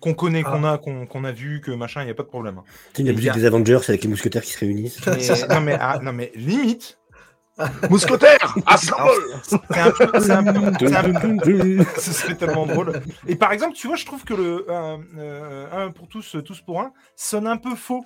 qu'on connaît, Ah. qu'on a, qu'on a vu, que machin, il n'y a pas de problème. hein. C'est la Et musique il y a- des Avengers avec les mousquetaires qui se réunissent. Mais- non, mais, ah, non, mais limite, Mousquetaire Assemble c'est un peu. c'est un c'est Ce serait tellement drôle. Et par exemple, tu vois, je trouve que le euh, euh, un pour tous, tous pour un sonne un peu faux.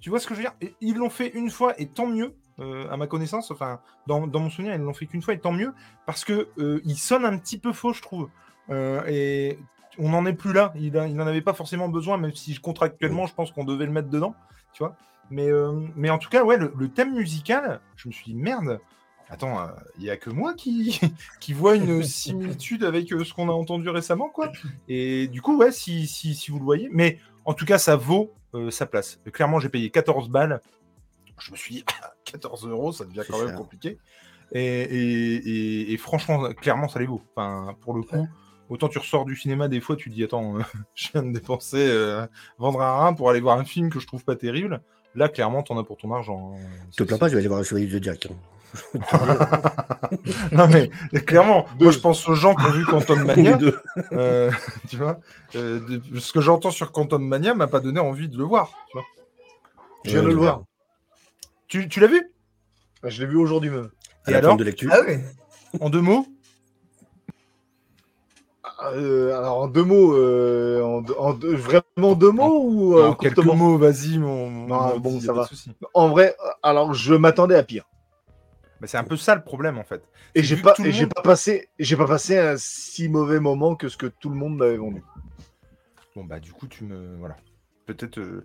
Tu vois ce que je veux dire? Ils l'ont fait une fois et tant mieux, euh, à ma connaissance. Enfin, dans, dans mon souvenir, ils l'ont fait qu'une fois et tant mieux parce que euh, il sonne un petit peu faux, je trouve. Euh, et on n'en est plus là. Il n'en avait pas forcément besoin, même si contractuellement, je pense qu'on devait le mettre dedans. Tu vois mais, euh, mais en tout cas, ouais, le, le thème musical, je me suis dit merde. Attends, il y a que moi qui, qui vois une similitude avec ce qu'on a entendu récemment, quoi. Et du coup, ouais, si, si, si vous le voyez, mais en tout cas, ça vaut sa place. Clairement, j'ai payé 14 balles. Je me suis dit, 14 euros, ça devient quand même cher. compliqué. Et, et, et- et franchement, clairement, ça les vaut. Enfin, pour le coup, autant tu ressors du cinéma, des fois, tu te dis, attends, euh, je viens de dépenser, euh, vendre un rein pour aller voir un film que je trouve pas terrible. Là, clairement, t'en as pour ton argent. hein. Je te plains pas, je vais aller voir le Chevalier de Jack. Non mais clairement, moi je pense aux gens qui ont vu Quantum Mania, deux. euh, tu vois. euh, de- ce que j'entends sur Quantum Mania m'a pas donné envie de le voir, tu vois. Je viens de le ouais. voir. Tu, tu l'as vu? Je l'ai vu aujourd'hui même. Et alors de l'actu. Ah ouais En deux mots? Euh, alors en deux mots, euh, en, deux- en deux- vraiment deux mots ou euh, En quelques courtement? mots, vas-y, mon. mon Non, bon, ça va. En vrai, euh, alors je m'attendais à pire. Mais c'est un peu ça le problème en fait. Et j'ai pas, et j'ai monde- pas passé, j'ai pas passé un si mauvais moment que ce que tout le monde m'avait vendu. Bon bah du coup tu me voilà. Peut-être. euh,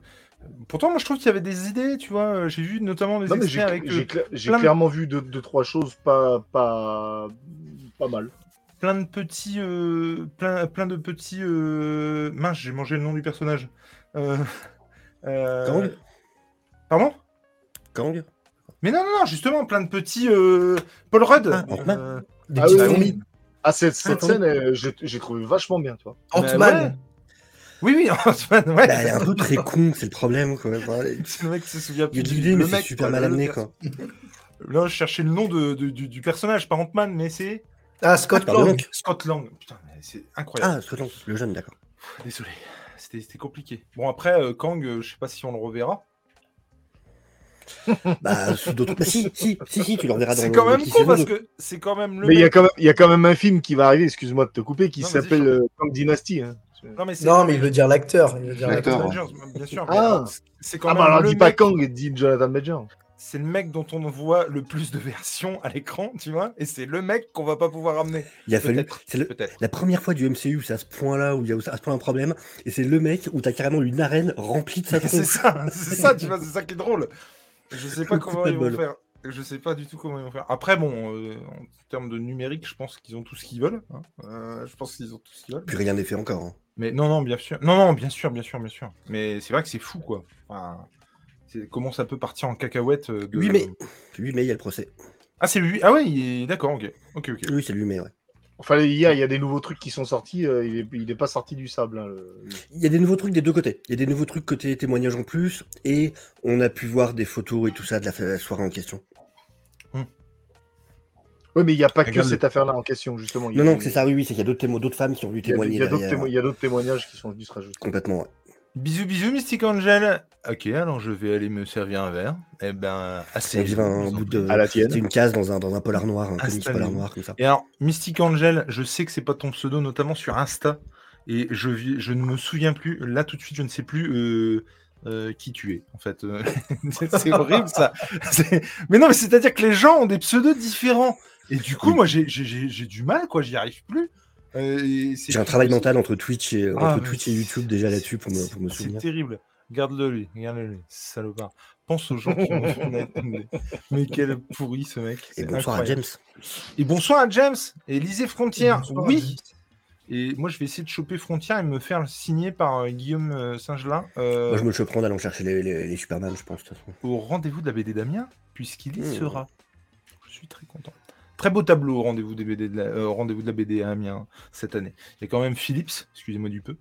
Pourtant moi je trouve qu'il y avait des idées, tu vois. euh, J'ai vu notamment des Non, mais j'ai, avec j'ai euh, cla- j'ai de- clairement vu deux, deux, trois choses pas, pas, pas mal. plein de petits, euh, plein, plein de petits. euh, Mince, j'ai mangé le nom du personnage. Euh, euh, Kang? Pardon? Kang? Mais non, non, non, justement, plein de petits. euh, Paul Rudd. Ah, Ant-Man. euh, Des Ah oui. Ah, cette, cette scène, euh, j'ai, trouvé vachement bien, tu vois. Ant-Man. Bah ouais. Oui, oui, Ant-Man, ouais. Bah, elle est un peu très con, c'est le problème. Quoi. Il C'est le mec qui se souvient y a plus mais c'est mec, super quoi, mal amené. Quoi. Là, je cherchais le nom de, de- du, du personnage, pas Ant-Man, mais c'est Ah, Scott. Lang. Scott Lang. Putain, c'est incroyable. Ah, Scotland, le jeune, d'accord. Désolé, c'était c'était compliqué. Bon, après, euh, Kang, euh, je sais pas si on le reverra. Bah, sous d'autres. Bah, si, si, si, si, tu le reverras dans C'est quand même con parce que c'est quand même le mais il y, a quand même, il y a quand même un film qui va arriver, excuse-moi de te couper, qui s'appelle euh, Kang Dynasty. hein. Non, mais c'est Non, mais il veut dire l'acteur. Il veut dire L'acteur. bien sûr. Ah. c'est quand Ah, même bah alors dis pas Kang, dis Jonathan Major. C'est le mec dont on voit le plus de versions à l'écran, tu vois, et c'est le mec qu'on va pas pouvoir ramener. Il a fallu. C'est le- la première fois du MCU où c'est à ce point-là, où il y a à ce point un problème, et c'est le mec où t'as carrément une arène remplie de sa C'est ça, c'est ça, tu vois, c'est ça qui est drôle. Je sais pas comment ils vont faire. Je sais pas du tout comment ils vont faire. Après, bon, euh, en termes de numérique, je pense qu'ils ont tout ce qu'ils veulent. hein. Euh, je pense qu'ils ont tout ce qu'ils veulent. Puis rien n'est fait encore. hein. Mais non, non, bien sûr. Non, non, bien sûr, bien sûr, bien sûr. Mais c'est vrai que c'est fou, quoi. Enfin, comment ça peut partir en cacahuète euh, de... Oui, mais- 8 mai, il y a le procès. Ah, c'est lui. Ah ouais, il d'accord, ok. Ok, ok. Oui, c'est le 8 mai, ouais. Enfin, hier, il y a des nouveaux trucs qui sont sortis. euh, il, est, il est pas sorti du sable. hein, le- Il y a des nouveaux trucs des deux côtés. Il y a des nouveaux trucs côté témoignage en plus, et on a pu voir des photos et tout ça de la, la soirée en question. Oui, mais il n'y a pas que cette affaire-là en question, justement. Il y Non, a non, des- c'est ça, oui, oui, c'est qu'il y a d'autres témo- d'autres femmes qui ont dû Il y a- témoigner il y a d'autres derrière. témo- il y a d'autres témoignages qui sont dû se rajouter. Complètement, ouais. Bisous, bisous, Mystic Angel. Ok, alors je vais aller me servir un verre. Eh ben, assez. Dirait un bout de. À la C'est tienne. une case dans un, dans un polar noir, un comics polar noir comme ça. Et alors, Mystic Angel, je sais que c'est pas ton pseudo, notamment sur Insta. Et je, je ne me souviens plus, là tout de suite, je ne sais plus euh, euh, qui tu es, en fait. Euh, c'est horrible ça. C'est- Mais non, mais c'est-à-dire que les gens ont des pseudos différents. Et du coup, Oui. moi, j'ai- j'ai j'ai- j'ai du mal, quoi, j'y arrive plus. Euh, c'est J'ai un travail mental entre Twitch et, Ah, entre mais Twitch et YouTube déjà là-dessus pour me, C'est- pour me C'est souvenir. terrible. Garde-le lui, garde-le lui, salopard. Pense aux gens qui ont mais, mais quel pourri ce mec. Et bonsoir à. James. Et bonsoir à James. Et lisez Frontières. Oui. Et moi, je vais essayer de choper Frontières et me faire signer par euh, Guillaume euh, Saint-Gelin euh, Moi, je me le choperai en allant chercher les, les, les Superman, je pense, de toute façon. au rendez-vous de la BD d'Amiens, puisqu'il y Mmh. sera. Je suis très content. Très beau tableau au rendez-vous BD de la, euh, au rendez-vous de la BD à Amiens cette année. Il y a quand même Philips, excusez-moi du peu,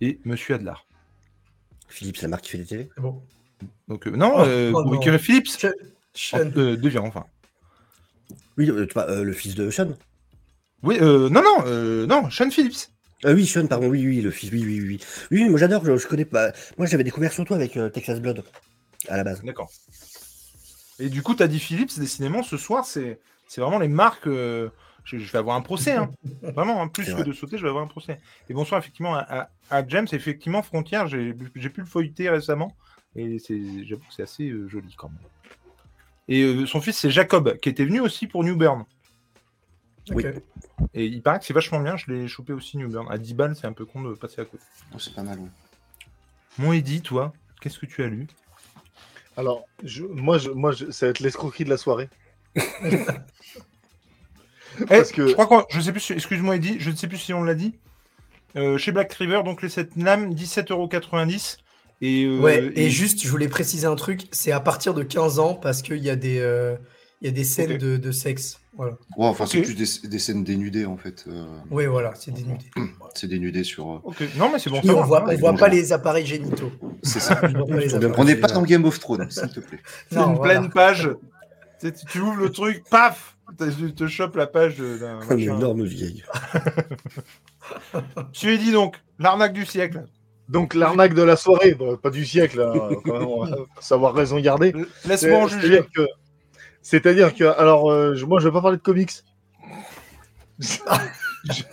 et Monsieur Adlar. Philippe, c'est la marque qui fait les télé bon. Donc euh, non, Oh, euh, oh non. Philips, Sean- Sean. euh, devient enfin. Oui, euh, tu vois, euh, le fils de Sean. Oui, euh, non, non, euh, non, Sean Phillips. Ah oui, Sean, pardon, oui, oui, le fils, oui, oui, oui. Oui, oui, moi j'adore, je, je connais pas. Moi j'avais découvert surtout avec euh, Texas Blood, à la base. D'accord. Et du coup, tu as dit Philips, décidément, ce soir, c'est c'est vraiment les marques. euh, je, je vais avoir un procès, hein. vraiment, hein, plus que vrai. de sauter, je vais avoir un procès. Et bonsoir, effectivement, à, à- à James, effectivement, Frontière, j'ai pu le feuilleter récemment, et c'est- j'avoue que c'est assez euh, joli quand même. Et euh, son fils, c'est Jacob, qui était venu aussi pour New Burn. Oui. Ok. Et il paraît que c'est vachement bien, je l'ai chopé aussi New Burn. À 10 balles, c'est un peu con de passer à côté. Oh, c'est pas mal. ouais. Mon Eddy, toi, qu'est-ce que tu as lu? Alors, je- moi, je, moi je- ça va être l'escroquerie de la soirée. Parce Eh, que- Je crois qu'on. Je sais plus, si- excuse-moi Eddy, je ne sais plus si on l'a dit. Euh, chez Black River, donc les 7 lames, 17,90€. Et, euh, Ouais, et juste, je voulais préciser un truc, c'est à partir de 15 ans parce qu'il y a des, euh, il y a des scènes de, de sexe. Voilà. Ouais, enfin, c'est plus des, des scènes dénudées en fait. euh, Oui, voilà, c'est dénudé. c'est dénudé sur. euh, non, mais c'est bon. Ça on va. voit, on voit bon pas genre. les appareils génitaux. C'est ça. On n'est pas dans Game of Thrones, s'il te plaît. C'est une voilà. pleine page. Tu ouvres le truc, paf Tu te chopes la page de- d'un. Une machin. énorme vieille. Tu lui dis donc, l'arnaque du siècle. Donc, l'arnaque de la soirée, bon, pas du siècle, hein, quand même, on va savoir raison garder. Laisse-moi en juger. C'est-à-dire que, alors, euh, je- moi, je vais pas parler de comics. Je-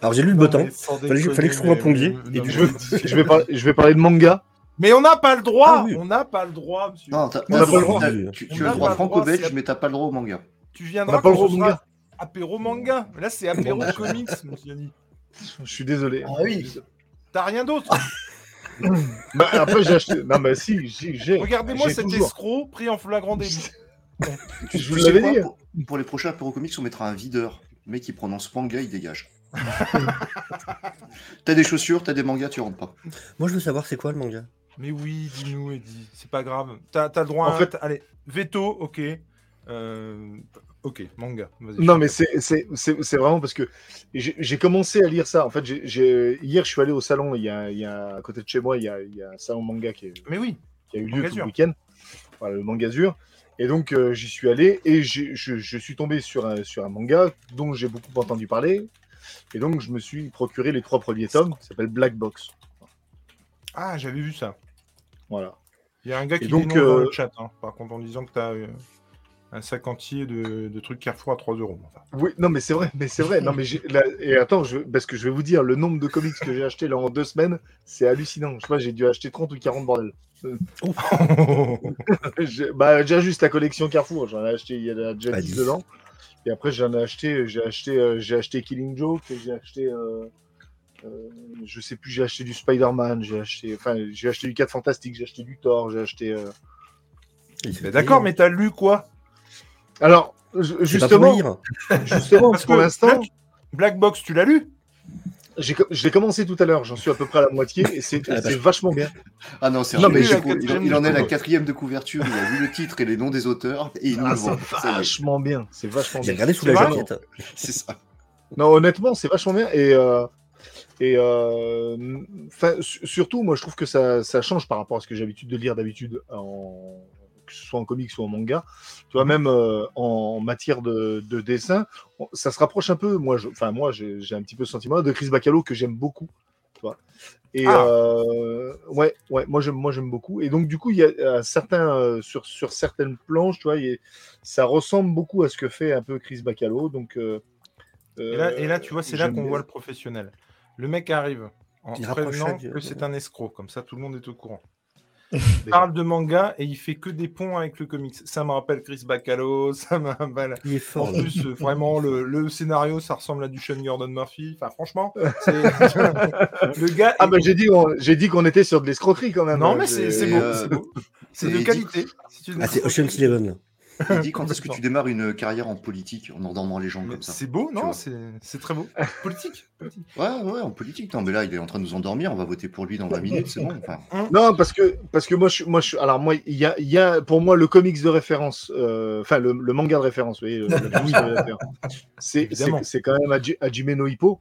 Alors j'ai lu le sans Fallait fallait que je trouve un plombier, et non, du Je, je vais par- je vais parler de manga. Mais on n'a pas le droit Ah oui. On n'a pas le droit, monsieur. Non, t'as- On n'a t'as- pas le droit. t'as- tu, as le droit franco-belge, mais t'as pas le droit au manga. Tu viendras pas quand ce sera apéro manga. Là, c'est apéro comics, monsieur Yannick. Je suis désolé. Ah oui. T'as rien d'autre Bah, après, j'ai acheté. Non, mais si, si, j'ai. Regardez-moi cet toujours. escroc pris en flagrant délit. Je vous l'avais dit. pour, pour les prochains apéro comics, on mettra un videur. Le mec qui prononce manga, il dégage. t'as des chaussures, t'as des mangas, tu rentres pas. Moi, je veux savoir c'est quoi le manga? Mais oui, dis-nous, Eddie. C'est pas grave. T'as as le droit En à... fait- Allez, veto, ok. Euh, Ok, manga. Non, mais c'est c'est- c'est- c'est vraiment parce que j'ai commencé à lire ça. En fait, hier, je suis allé au salon. Il y a, il y a- à côté de chez moi, il y a, il y a un salon manga qui, est-. Mais oui. qui a eu lieu tout le week-end. Voilà, le Mangazur. Et donc, euh, j'y suis allé et j'ai- je, je suis tombé sur un, sur un manga dont j'ai beaucoup entendu parler. Et donc, je me suis procuré les trois premiers tomes, qui s'appelle Black Box. Ah, j'avais vu ça. Voilà. Il y a un gars qui donc, dénonce dans euh, le chat, hein, par contre, en disant que t'as euh, un sac entier de, de trucs Carrefour à 3 euros. Enfin, Oui, non, mais c'est vrai, mais c'est vrai. Non, mais là- et attends, je, parce que je vais vous dire, le nombre de comics que j'ai acheté là en deux semaines, c'est hallucinant. Je sais pas, j'ai dû acheter 30 ou 40 bordel. J'ai- bah, déjà juste la collection Carrefour, j'en ai acheté il y a déjà Bah, 10 dix. dedans. Et après, j'en ai acheté, j'ai acheté, euh, j'ai acheté Killing Joke, j'ai acheté, euh, euh, je sais plus, j'ai acheté du Spider-Man, j'ai acheté, enfin, j'ai acheté du 4 Fantastique, j'ai acheté du Thor, j'ai acheté. euh, D'accord, mais t'as lu quoi? Alors, C'est justement, justement, Parce pour l'instant, Black, Black Box, tu l'as lu j'ai co- je l'ai commencé tout à l'heure, j'en suis à peu près à la moitié, et c'est Ah, bah, c'est vachement bien. Ah non, c'est il, il en est la quatrième de couverture, il a vu le titre et les noms des auteurs, et il nous Ah, le c'est vend. Ça y est, vachement bien, c'est vachement J'ai bien. regardé sous C'est la jaquette. C'est ça. Non, honnêtement, c'est vachement bien. Et, euh, et euh, surtout, moi, je trouve que ça, ça change par rapport à ce que j'ai l'habitude de lire d'habitude, en... que ce soit en comics ou en manga. Tu vois, même euh, en matière de, de dessin, ça se rapproche un peu. Moi, je- enfin, moi, j'ai un petit peu ce sentiment de Chris Bacalo que j'aime beaucoup. Tu vois. Et Ah. euh, ouais, ouais, moi j'aime, moi j'aime beaucoup. Et donc du coup, il y a certains euh, sur sur certaines planches, tu vois, il y a- ça ressemble beaucoup à ce que fait un peu Chris Bacalo. Donc euh, et là, et là, tu vois, c'est là qu'on voit le professionnel. Le mec arrive en prévenant que c'est un escroc, comme ça tout le monde est au courant. Parle de manga et il fait que des ponts avec le comics. Ça me rappelle Chris Bacalo, ça me rappelle. Il est fort. En plus, euh, vraiment, le, le scénario, ça ressemble à du Sean Gordon Murphy. Enfin, franchement, c'est- le gars. Ah bah j'ai dit, on- j'ai dit qu'on était sur de l'escroquerie quand même. Non, mais c'est beau. euh, c'est beau. C'est et de qualité. Ah, c'est Ocean's Eleven. Il dit quand est-ce que tu démarres une carrière en politique en endormant les gens Mais comme ça C'est beau, non. C'est très beau. Politique. politique. Ouais, ouais, en politique. Non, mais là, il est en train de nous endormir. On va voter pour lui dans 20 minutes, c'est bon. Enfin, Non, parce que parce que moi je moi je alors moi il y a, il y a pour moi le comics de référence, euh, enfin le, le manga de référence, vous voyez, le- le comics de référence. c'est Évidemment. c'est c'est quand même Haji- Hajime no Hippo.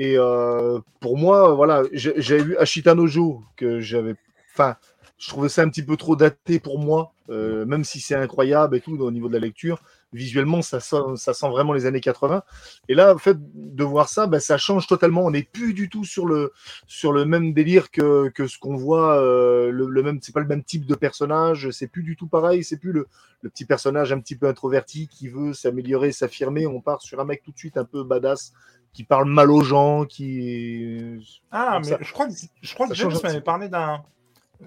Et euh, pour moi, voilà, j'ai- j'avais vu Ashita no Jo que j'avais, enfin, je trouvais ça un petit peu trop daté pour moi, euh, même si c'est incroyable et tout au niveau de la lecture. Visuellement, ça sent, ça sent vraiment les années 80. Et là, en fait, de voir ça, ben, ça change totalement. On n'est plus du tout sur le, sur le même délire que, que ce qu'on voit. euh, le, le même, c'est pas le même type de personnage. C'est plus du tout pareil. C'est plus le, le petit personnage un petit peu introverti qui veut s'améliorer, s'affirmer. On part sur un mec tout de suite un peu badass qui parle mal aux gens, qui. Ah, mais ça- je crois que, je crois que James m'avait parlé d'un.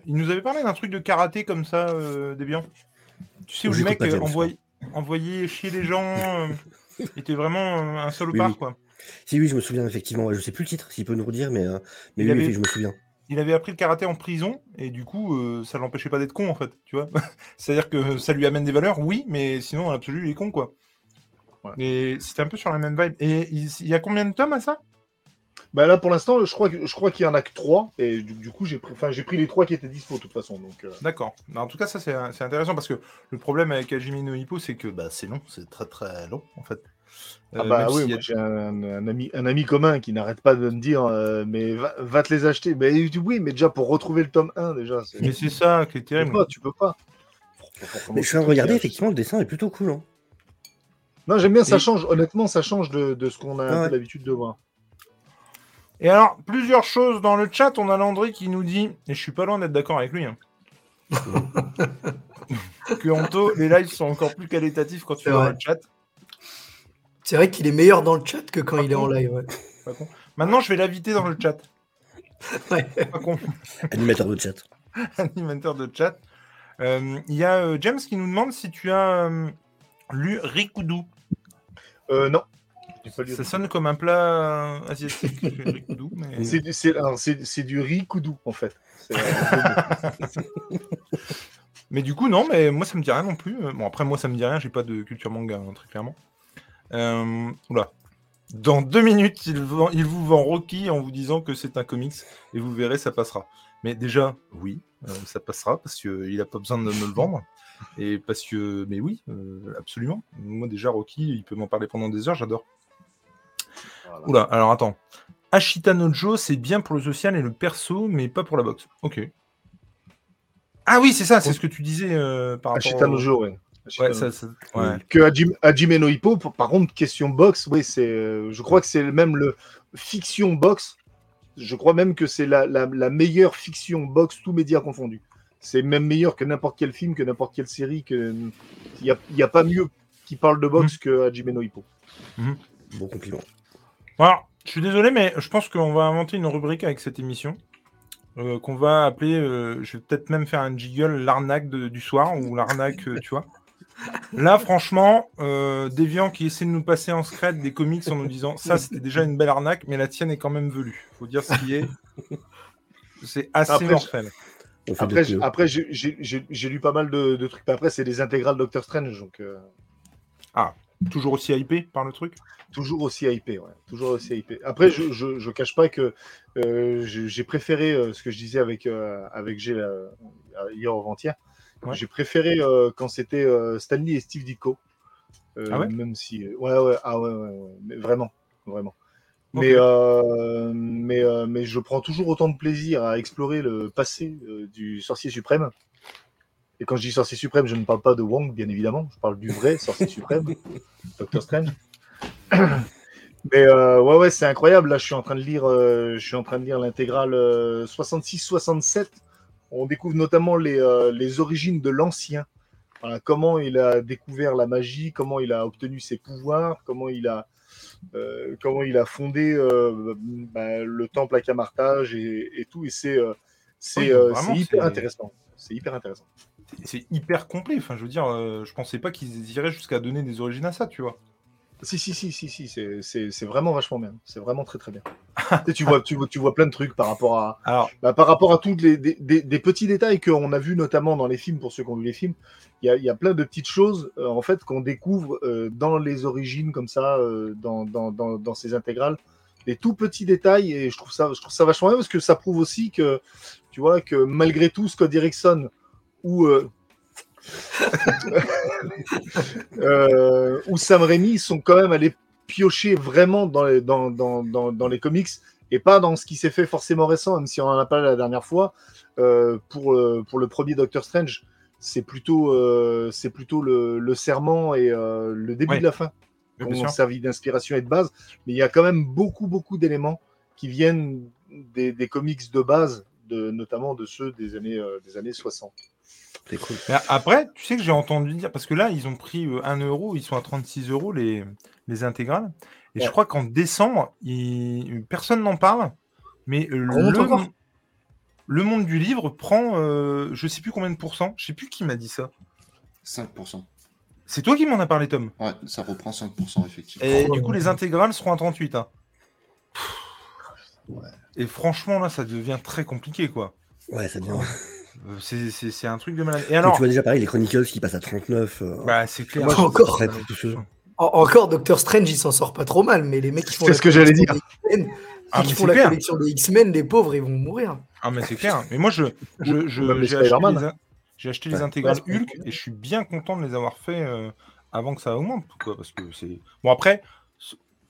Il nous avait parlé d'un truc de karaté comme ça, euh, Debian. Tu sais, où le mec euh, envoyait, envoyait chier les gens, euh, était vraiment euh, un salopard, Oui, oui. quoi. Si, oui, je me souviens effectivement. Je sais plus le titre, s'il peut nous redire, mais, euh, oui, avait- oui, je me souviens. Il avait appris le karaté en prison, et du coup, euh, ça l'empêchait pas d'être con, en fait, tu vois. C'est-à-dire que ça lui amène des valeurs, oui, mais sinon, en absolu, il est con, quoi. Ouais. Et c'était un peu sur la même vibe. Et il, il y a combien de tomes à ça? Bah là, pour l'instant, je crois, que- je crois qu'il y en a que trois. Et du, du coup, j'ai pris, enfin, j'ai pris les trois qui étaient dispo de toute façon. Donc, euh, D'accord. En tout cas, ça, c'est c'est intéressant, parce que le problème avec Hajime no Hippo, c'est que bah, c'est long, c'est très très long, en fait. Ah Euh, bah oui, a- moi, j'ai un, un ami, un ami commun qui n'arrête pas de me dire euh, mais va, va te les acheter. Mais oui, mais déjà pour retrouver le tome 1 déjà. c'est- Mais c'est ça qui est tu peux terrible. pas, tu peux pas. Faut- faut Mais je suis en train de regarder, effectivement, le dessin est plutôt cool. Hein. Non, j'aime bien, ça Et- change. Honnêtement, ça change de, de ce qu'on a ouais. l'habitude de voir. Et alors, plusieurs choses dans le chat. On a Landry qui nous dit, et je suis pas loin d'être d'accord avec lui, hein, que Anto, les lives sont encore plus qualitatifs quand tu vas dans le chat. C'est vrai qu'il est meilleur dans le chat que quand il est en live. ouais. Pas con. Maintenant, je vais l'inviter dans le chat. Ouais. Pas con. Animateur de chat. Animateur de chat. Euh, Il y a euh, James qui nous demande si tu as euh, lu Rikudu. Euh, non. Ça sonne comme un plat euh, asiatique, mais... C'est du, c'est- du riz koudou, en fait. Euh, mais du coup, non, mais moi ça me dit rien non plus. Euh, Bon, après, moi ça me dit rien, j'ai pas de culture manga, hein, très clairement. Euh, oula. Dans deux minutes, il, vend- il vous vend Rocky en vous disant que c'est un comics et vous verrez, ça passera. Mais déjà, oui, euh, ça passera parce qu'il a pas besoin de me le vendre. Et parce que, mais oui, euh, absolument. Moi déjà, Rocky, il peut m'en parler pendant des heures, j'adore. Voilà. Oula, alors attends. Ashita Nojo, c'est bien pour le social et le perso, mais pas pour la boxe. Ok. Ah oui, c'est ça, c'est ce que tu disais euh, par rapport Ashita au- Nojo, ouais. Ashita Ouais, Nojo. ça, ça- ouais. Que Hajime, Hajime no Hippo, par par contre, question box, oui, c'est, euh, je crois que c'est même le fiction box. Je crois même que c'est la, la, la meilleure fiction box, tous médias confondus. C'est même meilleur que n'importe quel film, que n'importe quelle série. Que... Il n'y a, il y a pas mieux qui parle de boxe que Hajime no Hippo. Bon compliment. Alors, je suis désolé, mais je pense qu'on va inventer une rubrique avec cette émission. euh, qu'on va appeler, euh, je vais peut-être même faire un jiggle, l'arnaque du soir, ou l'arnaque, euh, tu vois. Là, franchement, euh, Deviant qui essaie de nous passer en secret des comics en nous disant ça, c'était déjà une belle arnaque, mais la tienne est quand même velue. Faut dire ce qui est. C'est assez Après, mortel. Après, après j'ai- lu pas mal de, de trucs. Après, c'est des intégrales Doctor Strange, donc euh, Toujours aussi hypé par le truc? Toujours aussi hypé. Ouais. Toujours aussi hypé. Après, je, je, je cache pas que euh, j'ai préféré euh, ce que je disais avec, euh, avec G euh, hier avant-hier. Ouais. J'ai préféré quand c'était Stanley et Steve Ditko. Ah ouais Même si. Ouais, ouais, ah ouais, ouais, ouais, mais vraiment, vraiment. Mais, mais, mais je prends toujours autant de plaisir à explorer le passé du sorcier suprême. Et quand je dis sorcier suprême, je ne parle pas de Wong, bien évidemment. Je parle du vrai sorcier suprême, Doctor Strange. Mais euh, ouais, ouais, c'est incroyable. Là, je suis en train de lire, euh, je suis en train de lire l'intégrale euh, 66-67. On découvre notamment les, euh, les origines de l'ancien. Voilà, comment il a découvert la magie, comment il a obtenu ses pouvoirs, comment il a, comment il a fondé bah, le temple à Camartage et, et tout. Et c'est c'est Oui, hyper intéressant. C'est hyper intéressant. C'est hyper complet. Enfin, je veux dire, je pensais pas qu'ils iraient jusqu'à donner des origines à ça, tu vois. Si, si, si, si, si, c'est- vraiment vachement bien. C'est vraiment très, très bien. tu, vois, tu, vois, tu vois plein de trucs par rapport à, Alors, bah, par rapport à tous les des, des- des petits détails qu'on a vus notamment dans les films, pour ceux qui ont vu les films, il y a, il y a plein de petites choses euh, en fait qu'on découvre euh, dans les origines comme ça, euh, dans, dans, dans, dans ces intégrales, des tout petits détails et je trouve ça, je trouve ça vachement bien parce que ça prouve aussi que tu vois que malgré tout Scott Derrickson ou euh, ou Sam Raimi sont quand même allés piocher vraiment dans les, dans, dans, dans, dans les comics et pas dans ce qui s'est fait forcément récent, même si on en a parlé la dernière fois. Euh, pour, euh, pour le premier Doctor Strange, c'est plutôt, euh, c'est plutôt le, le serment et le début Ouais. de la fin qui ont servi d'inspiration et de base. Mais il y a quand même beaucoup, beaucoup d'éléments qui viennent des, des comics de base, de, notamment de ceux des années, des années 60. C'est cool. Mais après, tu sais que j'ai entendu dire, parce que là, ils ont pris euh, 1 euro, ils sont à 36 euros les, les intégrales. Et je crois qu'en décembre, il- personne n'en parle, mais euh, le, monde du livre prend, euh, je sais plus combien de pourcents, je sais plus qui m'a dit ça. 5%. C'est toi qui m'en as parlé, Tom? Ouais, ça reprend 5% effectivement. Et du coup, les intégrales seront à 38. hein. Et franchement, là, ça devient très compliqué, quoi. Ouais, ça devient. C'est- un truc de malade. Et alors, tu vois déjà pareil, les Chronicles qui passent à 39. euh, bah, c'est clair. Moi, encore. ça encore Doctor Strange, il s'en sort pas trop mal, mais les mecs qui font C'est la ce que j'allais collection dire. des X-Men, Ah, qui font la clair. collection des X-Men, les pauvres, ils vont mourir. Ah mais c'est clair. Mais moi je j'ai acheté, les, intégrales Ouais, Hulk et je suis bien content de les avoir fait euh, avant que ça augmente quoi parce que c'est bon après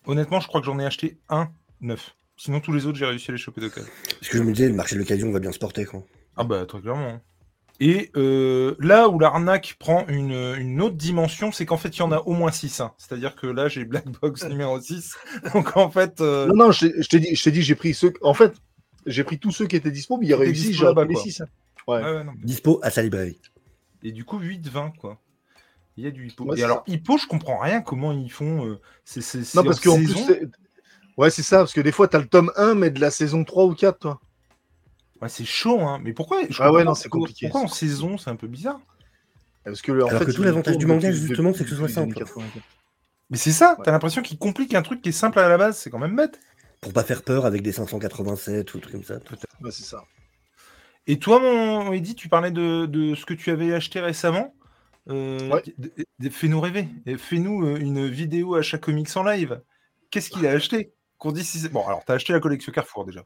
honnêtement je crois que j'en ai acheté un neuf. Sinon tous les autres j'ai réussi à les choper d'occasion. Parce que je me disais, le marché de l'occasion va bien se porter. Quoi. Ah bah très clairement. hein. Et euh, là où l'arnaque prend une, une autre dimension, c'est qu'en fait il y en a au moins 6. C'est-à-dire que là j'ai Black Box numéro 6. Donc en fait euh, Non, non, je t'ai dit, j'ai pris ceux. En fait, j'ai pris tous ceux qui étaient dispo, mais il y a Qui étaient réussi, dispo j'ai là-bas, pris les quoi. 6. ouais, ouais, non. Dispo à sa librairie. Et du coup, 8-20, quoi. Il y a du hippo. Ouais, et alors, hippo, je comprends rien comment ils font. euh, c'est, Non, parce en qu'en plus, Ouais, c'est ça, parce que des fois, t'as le tome 1, mais de la saison 3 ou 4, toi. Ouais, c'est chaud, hein. Mais pourquoi je Ah ouais, non, c'est pourquoi- compliqué. Pourquoi en saison, c'est un peu bizarre Parce que, en Alors fait, que tout il l'avantage du manga, depuis- justement, c'est que ce soit depuis les années simple. 84. Mais c'est ça, Ouais. t'as l'impression qu'il complique un truc qui est simple à la base, c'est quand même bête. Pour pas faire peur avec des 587 ou trucs comme ça. Ouais, c'est ça. Et toi, mon Eddy, tu parlais de, de ce que tu avais acheté récemment. Euh, Ouais. d- d- Fais-nous rêver. Et Fais-nous euh, une vidéo à chaque comics en live. Qu'est-ce qu'il a acheté? Qu'on dise si c'est- Bon, alors, t'as acheté la collection Carrefour déjà.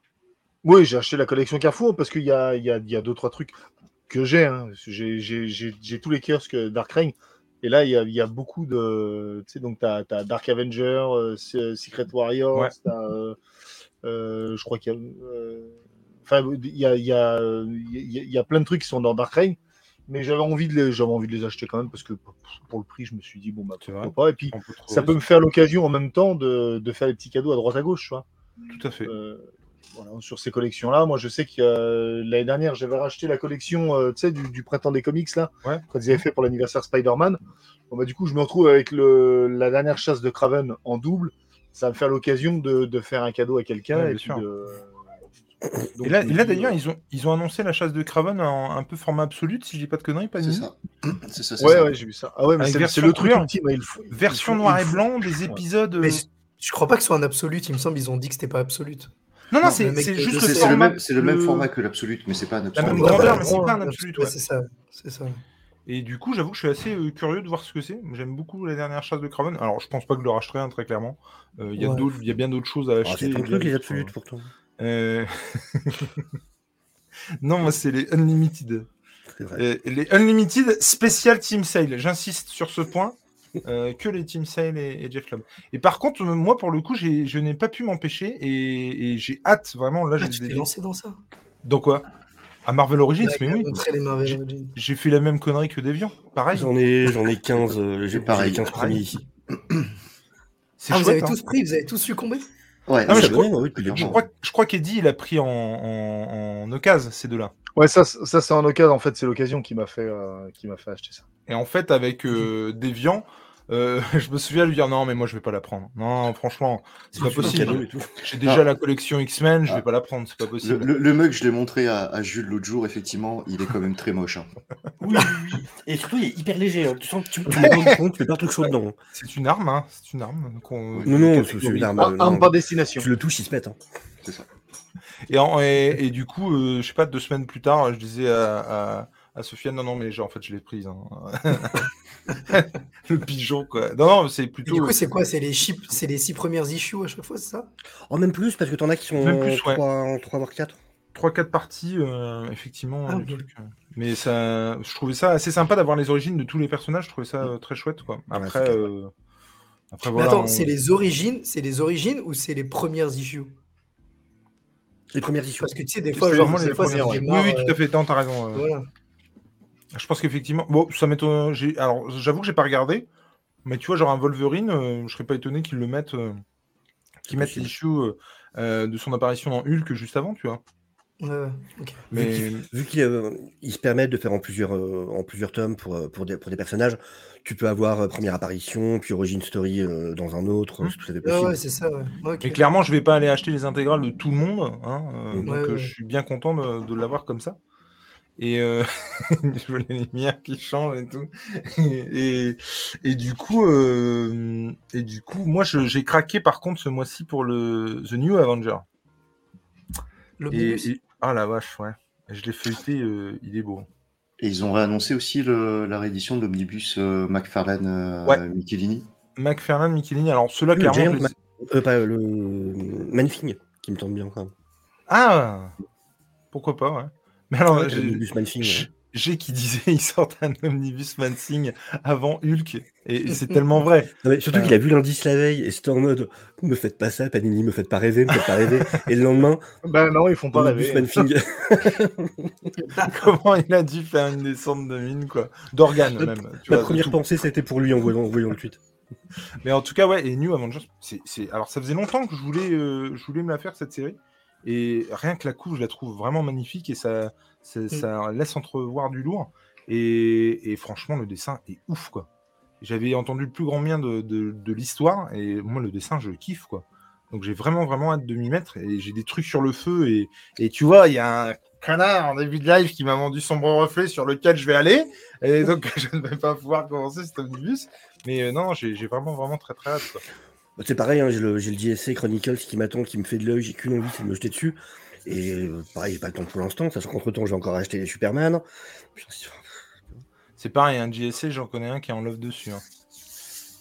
Oui, j'ai acheté la collection Carrefour parce qu'il y a, il y, a, il y a deux, trois trucs que j'ai. hein. J'ai- J'ai tous les kiosques Dark Reign. Et là, il y a, il y a beaucoup de. Tu sais, donc, tu as, Dark Avenger, euh, Se- Secret Ouais. t'as, euh, euh, je crois qu'il y a. Enfin, il y a, y, y plein de trucs qui sont dans Dark Reign. Mais j'avais envie, de les- j'avais envie de les acheter quand même parce que pour le prix, je me suis dit, bon, bah, pourquoi pas. Et puis, peut ça peut me faire l'occasion en même temps de, de faire des petits cadeaux à droite à gauche, tu vois. Tout à fait. Voilà, sur ces collections-là. Moi, je sais que euh, l'année dernière, j'avais racheté la collection euh, du, du printemps des comics, là, Ouais. quand ils avaient fait pour l'anniversaire Spider-Man. Bon, bah, du coup, je me retrouve avec le, la dernière chasse de Craven en double. Ça va me faire l'occasion de, de faire un cadeau à quelqu'un. Ouais, et de... Là, d'ailleurs, ils ont, ils ont annoncé la chasse de Craven en un peu format absolu, si je dis pas de conneries, pas C'est ça. C'est ça, c'est Ouais, ça. ouais, j'ai vu ça. Ah ouais, mais c'est le truc couleur. ultime. Il faut, il Version faut- noir il et blanc, des épisodes. Mais euh, je- je crois pas que ce soit un absolute, il me semble, ils ont dit que c'était pas absolute. Non, non, Non, c'est juste le C'est le format. même, c'est le même le- format que l'absolute, mais c'est pas un La absolute. même Ouais, grandeur, mais c'est pas un absolute. C'est ça, c'est ça. Et du coup, j'avoue que je suis assez euh, curieux de voir ce que c'est. J'aime beaucoup la dernière chasse de Craven. Alors, je pense pas que je le racheterai, hein, très clairement. Euh, Il y, a Ouais. d'autres- il y a bien d'autres choses à Ah, acheter. c'est truc, les absolutes, pourtant. euh, non, moi, c'est les Unlimited. Vrai. Euh, les Unlimited Special Team Sale. J'insiste sur ce point. Euh, que les Team Sale et, et Jeff Lobb. Et par contre, euh, moi, pour le coup, j'ai- je n'ai pas pu m'empêcher et, et j'ai hâte, vraiment. Là, Ah, j'ai lancé dans ça? Dans quoi? À Marvel Origins, mais oui. J'ai fait la même connerie que Deviant. Pareil. J'en ai, j'en ai 15, euh, j'ai Pareil. j'ai les 15 premiers ici. Ah, vous avez hein. tous pris, vous avez tous succombé? Ouais, Ah, je oui, crois, je crois qu'Eddie, il a pris en, en, en occasion, ces deux-là. Ouais, ça, ça c'est en occasion. En fait, c'est l'occasion qui m'a fait, euh, qui m'a fait acheter ça. Et en fait, avec euh, Deviant, euh, je me souviens lui dire non, mais moi, je vais pas la prendre. Non, franchement, c'est pas possible. J'ai déjà Ah. la collection X-Men, je vais Ah. pas la prendre, c'est pas Le, possible. le, le mug, je l'ai montré à, à Jules l'autre jour, effectivement, il est quand même très moche. hein. Oui, oui, oui. Et surtout, il est hyper léger. hein. Tu sens que tu, tu de compte, tu pas un truc chaud dedans. C'est une arme, hein. C'est une arme. Non, non, c'est une arme. Ah, non. arme par destination. Tu le touches, il se pète. hein. C'est ça. Et, en- et, et du coup, euh, je sais pas, deux semaines plus tard, je disais à, à, à Sofiane, non, non, mais genre, en fait, je l'ai prise. hein. le pigeon, quoi. Non, non, c'est Et plutôt. du coup, c'est quoi? C'est les, chips- c'est les six premières issues à chaque fois, c'est ça? Oh, même plus, parce que t'en as qui sont Même plus, ouais. 3, 3 voire 4. 3-4 parties, euh, effectivement. Ah, truc, euh. Mais ça, je trouvais ça assez sympa d'avoir les origines de tous les personnages. Je trouvais ça euh, très chouette, quoi. Après, euh, après voilà. attends, on- c'est les origines, c'est les origines ou c'est les premières issues? Les premières issues. Parce que tu sais, des fois, genre, vraiment des les fois, premières, ouais. Oui, oui, euh, tout à fait. T'as raison. euh. Voilà. Je pense qu'effectivement, bon, ça m'étonne. Alors, j'avoue que j'ai pas regardé, mais tu vois, genre un Wolverine, euh, je serais pas étonné qu'ils le mettent, euh, qu'ils mettent les issues euh, euh, de son apparition dans Hulk juste avant, tu vois. Ouais, ouais, ok. Mais Vu qu'ils euh, ils se permettent de faire en plusieurs, euh, en plusieurs tomes pour, euh, pour, des, pour des personnages, tu peux avoir euh, première apparition, puis origin story euh, dans un autre, à fait Ouais, c'est ça, ouais. Mais clairement, je vais pas aller acheter les intégrales de tout le monde, hein, euh, Ouais, donc ouais. euh, je suis bien content de, de l'avoir comme ça. Et euh, je vois les lumières qui changent et tout. Et, et du coup, euh, et du coup, moi, j'ai craqué par contre ce mois-ci pour le The New Avenger. Et, L'omnibus. et- ah la vache, ouais. Je l'ai feuilleté, euh, il est beau. Et ils ont réannoncé aussi le- la réédition de l'omnibus euh, McFarlane euh, Ouais. Michelini. McFarlane, Michelini. Alors ceux-là, clairement, Euh, pas le Manfing, qui me tombe bien quand même. ah, pourquoi pas, ouais. Alors, Ouais, j'ai- qui disait ils sortent un omnibus Mansing avant Hulk et c'est tellement vrai. Non, mais surtout qu'il a vu l'indice la veille et c'était en mode me faites pas ça, Panini, me faites pas rêver, me faites pas rêver. Et le lendemain, Ben non, ils font pas rêver. Manfing. Comment il a dû faire une descente de mine quoi, d'organes même. tu Ma vois, première pensée, c'était pour lui en voyant, en voyant le tweet. Mais en tout cas ouais, et New Avengers, c'est, c'est- alors ça faisait longtemps que je voulais, euh, je voulais me la faire cette série et rien que la couve, je la trouve vraiment magnifique et ça, ça, ça laisse entrevoir du lourd et, et franchement le dessin est ouf quoi. J'avais entendu le plus grand bien de, de, de l'histoire et moi le dessin je kiffe quoi. Donc j'ai vraiment, vraiment hâte de m'y mettre. Et j'ai des trucs sur le feu. Et, et tu vois, il y a un canard en début de live qui m'a vendu Sombre Reflet sur lequel je vais aller. Et donc je ne vais pas pouvoir commencer cet omnibus. Mais euh, non, j'ai j'ai vraiment, vraiment très, très hâte. quoi. Bah, c'est pareil, hein, j'ai le, j'ai le JSC Chronicles qui m'attend, qui me fait de l'œil, j'ai qu'une envie, c'est de me jeter dessus. Et euh, pareil, j'ai pas le temps pour l'instant, sachant qu'entre temps, j'ai encore acheté les Superman. C'est pareil, un JSC, j'en connais un qui est en love dessus. hein.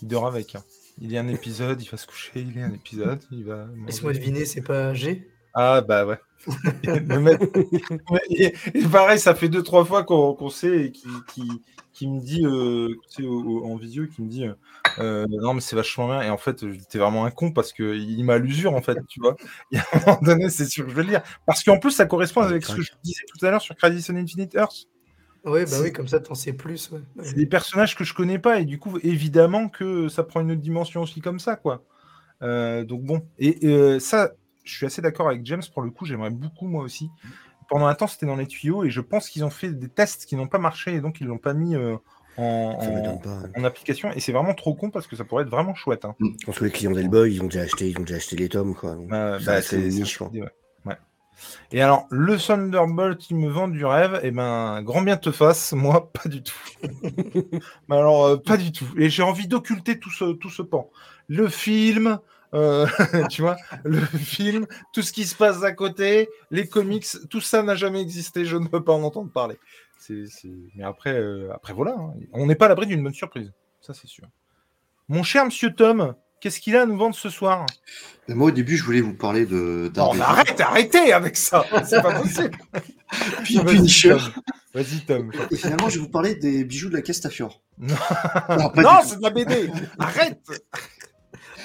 Il dort avec. hein. Il y a un épisode, il va se coucher, il y a un épisode, il va. Laisse-moi deviner, c'est pas G? Ah bah ouais. Et, et pareil, ça fait deux trois fois qu'on qu'on sait et qui, qui, qui me dit euh, tu sais, au- au- en visio, qui me dit euh, euh, non mais c'est vachement bien. Et en fait, j'étais vraiment un con parce que il m'a l'usure en fait, tu vois. Et à un moment donné, c'est sûr que je vais le lire parce qu'en plus ça correspond Ah, avec ce que je disais tout à l'heure sur Crisis on Infinite Earth. Oui, bah oui, comme ça, t'en sais plus. ouais. C'est des personnages que je connais pas et du coup évidemment que ça prend une autre dimension aussi comme ça quoi. Euh, donc bon et euh, ça je suis assez d'accord avec James pour le coup j'aimerais beaucoup moi aussi. Pendant un temps c'était dans les tuyaux et je pense qu'ils ont fait des tests qui n'ont pas marché et donc ils l'ont pas mis euh, en, ça en- m'étonne pas. hein. en application et c'est vraiment trop con parce que ça pourrait être vraiment chouette. hein. Pense que les clients d'Hellboy, ils ont déjà acheté, ils ont déjà acheté les tomes, quoi. Donc, bah, c'est niche, ouais. Ouais. Et alors, le Thunderbolt qui me vend du rêve, eh ben, grand bien te fasse, moi, pas du tout. Mais alors, euh, pas du tout. Et j'ai envie d'occulter tout ce, tout ce pan. Le film, euh, tu vois, le film, tout ce qui se passe à côté, les comics, tout ça n'a jamais existé, je ne veux pas en entendre parler. Mais après, euh, après voilà, hein. on n'est pas à l'abri d'une bonne surprise, ça c'est sûr. Mon cher monsieur Tom, qu'est-ce qu'il a à nous vendre ce soir? Mais moi, au début, je voulais vous parler de non, Daredevil. arrête, arrêtez avec ça. C'est pas possible. Puis Punisher. Vas-y, Tom. Et finalement, je vais vous parler des bijoux de la Castafiore. Non, Non, c'est de la BD. Arrête.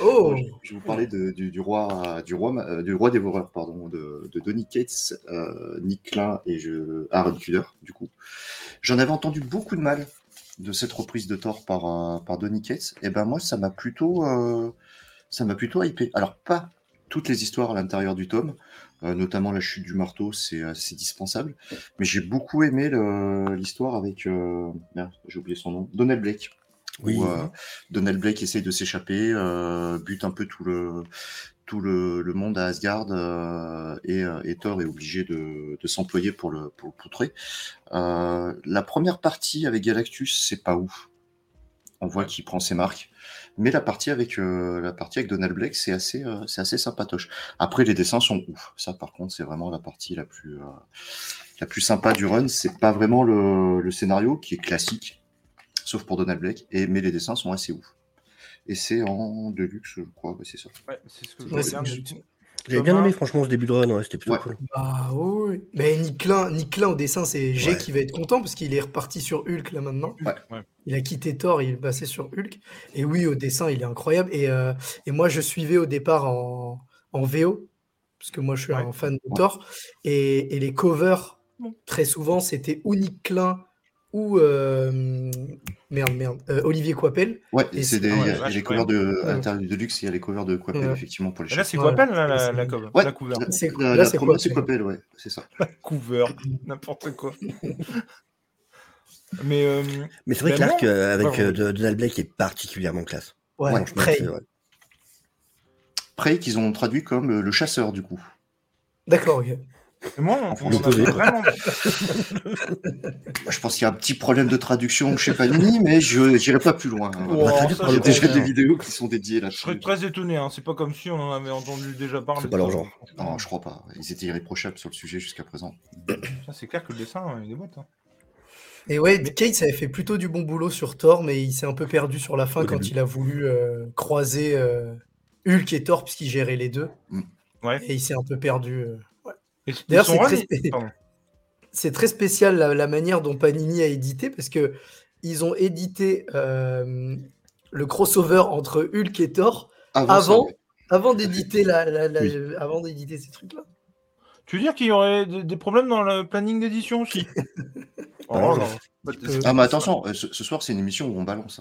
Oh Je vais vous parler de- du, roi, du roi, euh, dévoreur, pardon, de, Donny Cates, euh, Nick Klein et je, Aaron Kuder, du coup. J'en avais entendu beaucoup de mal de cette reprise de Thor par, euh, Donny Cates. Et ben moi, ça m'a plutôt, euh, ça m'a plutôt hypé. Alors pas toutes les histoires à l'intérieur du tome, notamment la chute du marteau, c'est dispensable. Mais j'ai beaucoup aimé l'histoire avec, merde, j'ai oublié son nom, Donald Blake Oui. où euh, Donald Blake essaye de s'échapper, euh, bute un peu tout le tout le, le monde à Asgard euh, et, euh, et Thor est obligé de, de s'employer pour le pour le poutrer. Euh, la première partie avec Galactus, c'est pas ouf. On voit qu'il prend ses marques. Mais la partie avec euh, la partie avec Donald Blake, c'est assez euh, c'est assez sympatoche. Après les dessins sont ouf. Ça par contre, c'est vraiment la partie la plus euh, la plus sympa du run. C'est pas vraiment le, le scénario qui est classique, sauf pour Donald Blake. Et mais les dessins sont assez ouf. Et c'est en deluxe, je crois. Ouais, c'est ça. Ouais, c'est ce que je Ouais, c'est regarde. juste- J'avais bien aimé, franchement, ce début de run, ouais, c'était plutôt Ouais. cool. Bah oui. Mais Nick Klein au dessin, c'est G Ouais. qui va être content parce qu'il est reparti sur Hulk là maintenant. Il a quitté Thor, il est passé sur Hulk. Et oui, au dessin, il est incroyable. Et, euh, et moi, je suivais au départ en, en VO, parce que moi, je suis Ouais. un fan de Thor. Et, et les covers, très souvent, c'était ou Nick Klein ou euh, merde, merde, euh, Olivier Coipel. Ouais, Et c'est des, ah ouais, il y a- vache, les covers de, Ouais. Deluxe, il y a les covers de Coppel, Ouais. effectivement, pour les Là, c'est Ouais. quoi peine la, la, C'est- la cover Ouais, La cover. la, C'est- la- là, la c'est première, c'est Coppel. Coppel, ouais, c'est ça. Cover. N'importe quoi. Mais euh, Mais c'est vrai Ben que l'arc euh, avec euh, Donald Blake est particulièrement classe. Ouais, Prey. Prey qu'ils ont traduit comme euh, le chasseur, du coup. D'accord, ok. Moi, on, on a vraiment. Je pense qu'il y a un petit problème de traduction chez Panini, mais je n'irai pas plus loin. hein. Il y a je déjà des vidéos qui sont dédiées Je serais très étonné. Hein. C'est pas comme si on en avait entendu déjà parler. C'est pas leur genre. Non, je crois pas. Ils étaient irréprochables sur le sujet jusqu'à présent. Ça, C'est clair que le dessin, il y a des boîtes. hein. Et ouais, Kate avait fait plutôt du bon boulot sur Thor, mais il s'est un peu perdu sur la fin Au quand début. il a voulu euh, croiser euh, Hulk et Thor, puisqu'il gérait les deux. Ouais. Et il s'est un peu perdu. euh. D'ailleurs, c'est très spé- spécial la, la manière dont Panini a édité, parce que ils ont édité euh, le crossover entre Hulk et Thor Avant, avant, ça, avant d'éditer la, la- la- Oui. avant d'éditer ces trucs-là. Tu veux dire qu'il y aurait des, problèmes dans le planning d'édition aussi? Oh, peux- Ah, mais attention, euh, ce, ce soir, c'est une émission où on balance.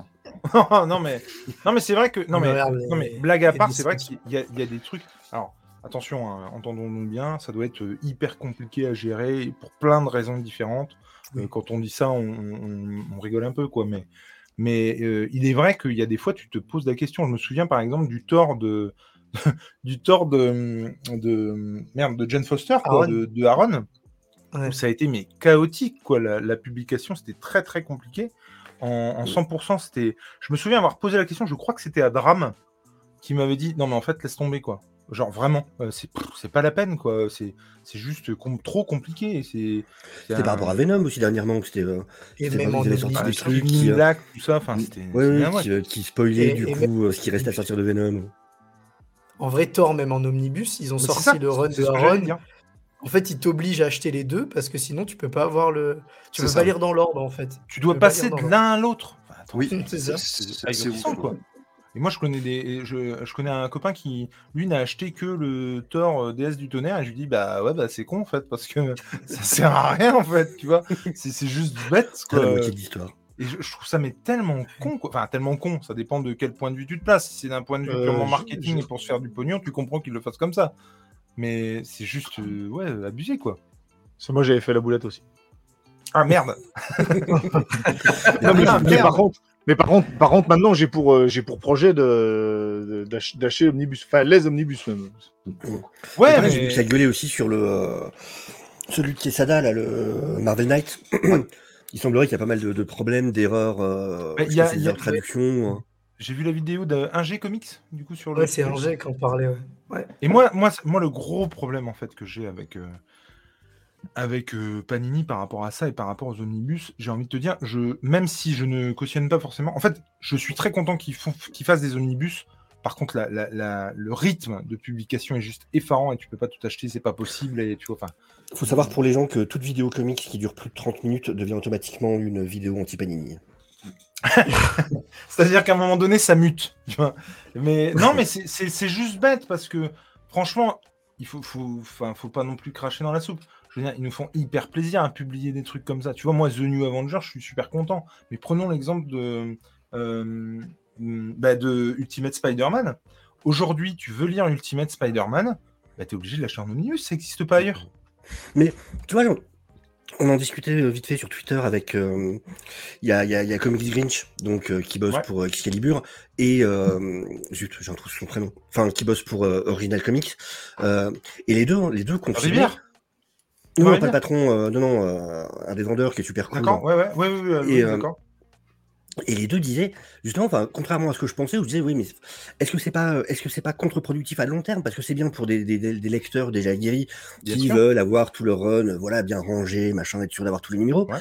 hein. non mais non mais c'est vrai que non mais, non blague à part c'est vrai qu'il y, y a des trucs alors attention hein, entendons-nous bien ça doit être euh, hyper compliqué à gérer pour plein de raisons différentes Euh, quand on dit ça on, on- on rigole un peu quoi mais mais euh, il est vrai qu'il y a des fois tu te poses la question je me souviens par exemple du tort de du Thor de, de merde de Jane Foster, quoi, Aaron. de, de Aaron. Ouais. Ça a été mais chaotique, quoi. La, la publication, c'était très très compliqué. En, en 100%, c'était. Je me souviens avoir posé la question. Je crois que c'était à Drame qui m'avait dit non mais en fait laisse tomber quoi. Genre vraiment, euh, c'est c'est pas la peine quoi. C'est c'est juste com- trop compliqué. C'est C'était par rapport à Venom aussi dernièrement, que c'était. euh, Et C'était même en sorti des trucs qui, euh, Black, tout ça. Enfin, c'était. Ouais, ouais, qui, euh, qui spoilait Et- du et coup euh, ce qui restait à sortir de Venom. En vrai, Thor, même en omnibus, ils ont Mais sorti ça, le run de Aaron. En fait, ils t'obligent à acheter les deux parce que sinon, tu peux pas avoir le. Tu C'est peux ça. pas lire dans l'ordre en fait. Tu dois pas passer de l'un à l'autre. Enfin, attends, Oui, C'est ça. c'est ahurissant, ouf. quoi. Et moi, je connais des, je, je connais un copain qui, lui, n'a acheté que le Thor euh, déesse du tonnerre. Et je lui dis, bah ouais, bah c'est con en fait, parce que ça sert à rien en fait, tu vois. C'est c'est juste bête, quoi. la moitié. Et je, je trouve ça mais tellement con, quoi. Enfin, tellement con. Ça dépend de quel point de vue tu te places. Si c'est d'un point de vue Euh, purement marketing je- et pour se faire du pognon, tu comprends qu'ils le fassent comme ça. Mais c'est juste, euh, ouais, abusé, quoi. C'est moi j'avais fait la boulette aussi. Ah merde. Non, mais, Ah, mais merde. par contre, mais par contre, par contre, maintenant j'ai pour euh, j'ai pour projet de de- d'ach- d'acheter l'omnibus, enfin les omnibus même. Ouais, Après, J'ai vu mais que ça gueulait aussi sur le. euh, celui de Quesada, là, le Marvel Knight. Il semblerait qu'il y a pas mal de, de problèmes, d'erreurs, euh, Mais il y a- y traduction. hein. j'ai vu la vidéo d'un G Comics, du coup, sur le. Ouais, c'est un jet qu'on parlait. Ouais. Et moi, moi, moi, le gros problème en fait que j'ai avec euh, avec euh, Panini par rapport à ça et par rapport aux omnibus, j'ai envie de te dire, je même si je ne cautionne pas forcément, en fait, je suis très content qu'ils fassent des omnibus. Par contre, la, la- la- le rythme de publication est juste effarant et tu peux pas tout acheter, c'est pas possible et tu vois. Enfin, faut savoir pour les gens que toute vidéo comics qui dure plus de 30 minutes devient automatiquement une vidéo anti-Panini. C'est-à-dire qu'à un moment donné, ça mute. Tu vois mais non, mais c'est- juste bête parce que franchement, il faut, faut pas non plus cracher dans la soupe. Je veux dire, ils nous font hyper plaisir à publier des trucs comme ça. Tu vois, moi, The New Avenger, je suis super content. Mais prenons l'exemple de, euh, bah, de Ultimate Spider-Man. Aujourd'hui, tu veux lire Ultimate Spider-Man, bah, tu es obligé de l'acheter en omnibus, ça n'existe pas ailleurs. Tu vois, on- en discutait euh, vite fait sur Twitter avec. euh, Il y, a, y a- y a Comics Grinch, donc, euh, qui bosse Ouais. pour Excalibur, et. Euh, zut, j'en trouve son prénom. Enfin, qui bosse pour Original Comics. Et les deux, les deux. Rivière Non, non, pas le patron, euh, non, non, euh, un des vendeurs qui est super cool. D'accord Ouais, ouais, ouais, ouais, ouais, Et, oui, euh, d'accord. Et les deux disaient, justement, enfin, contrairement à ce que je pensais, je disais, oui, mais est-ce que c'est pas, est-ce que c'est pas contre-productif à long terme? Parce que c'est bien pour des, des, des- des lecteurs déjà guéris Bien qui sûr. veulent avoir tout leur run, voilà, bien rangé, machin, être sûr d'avoir tous les numéros. Ouais.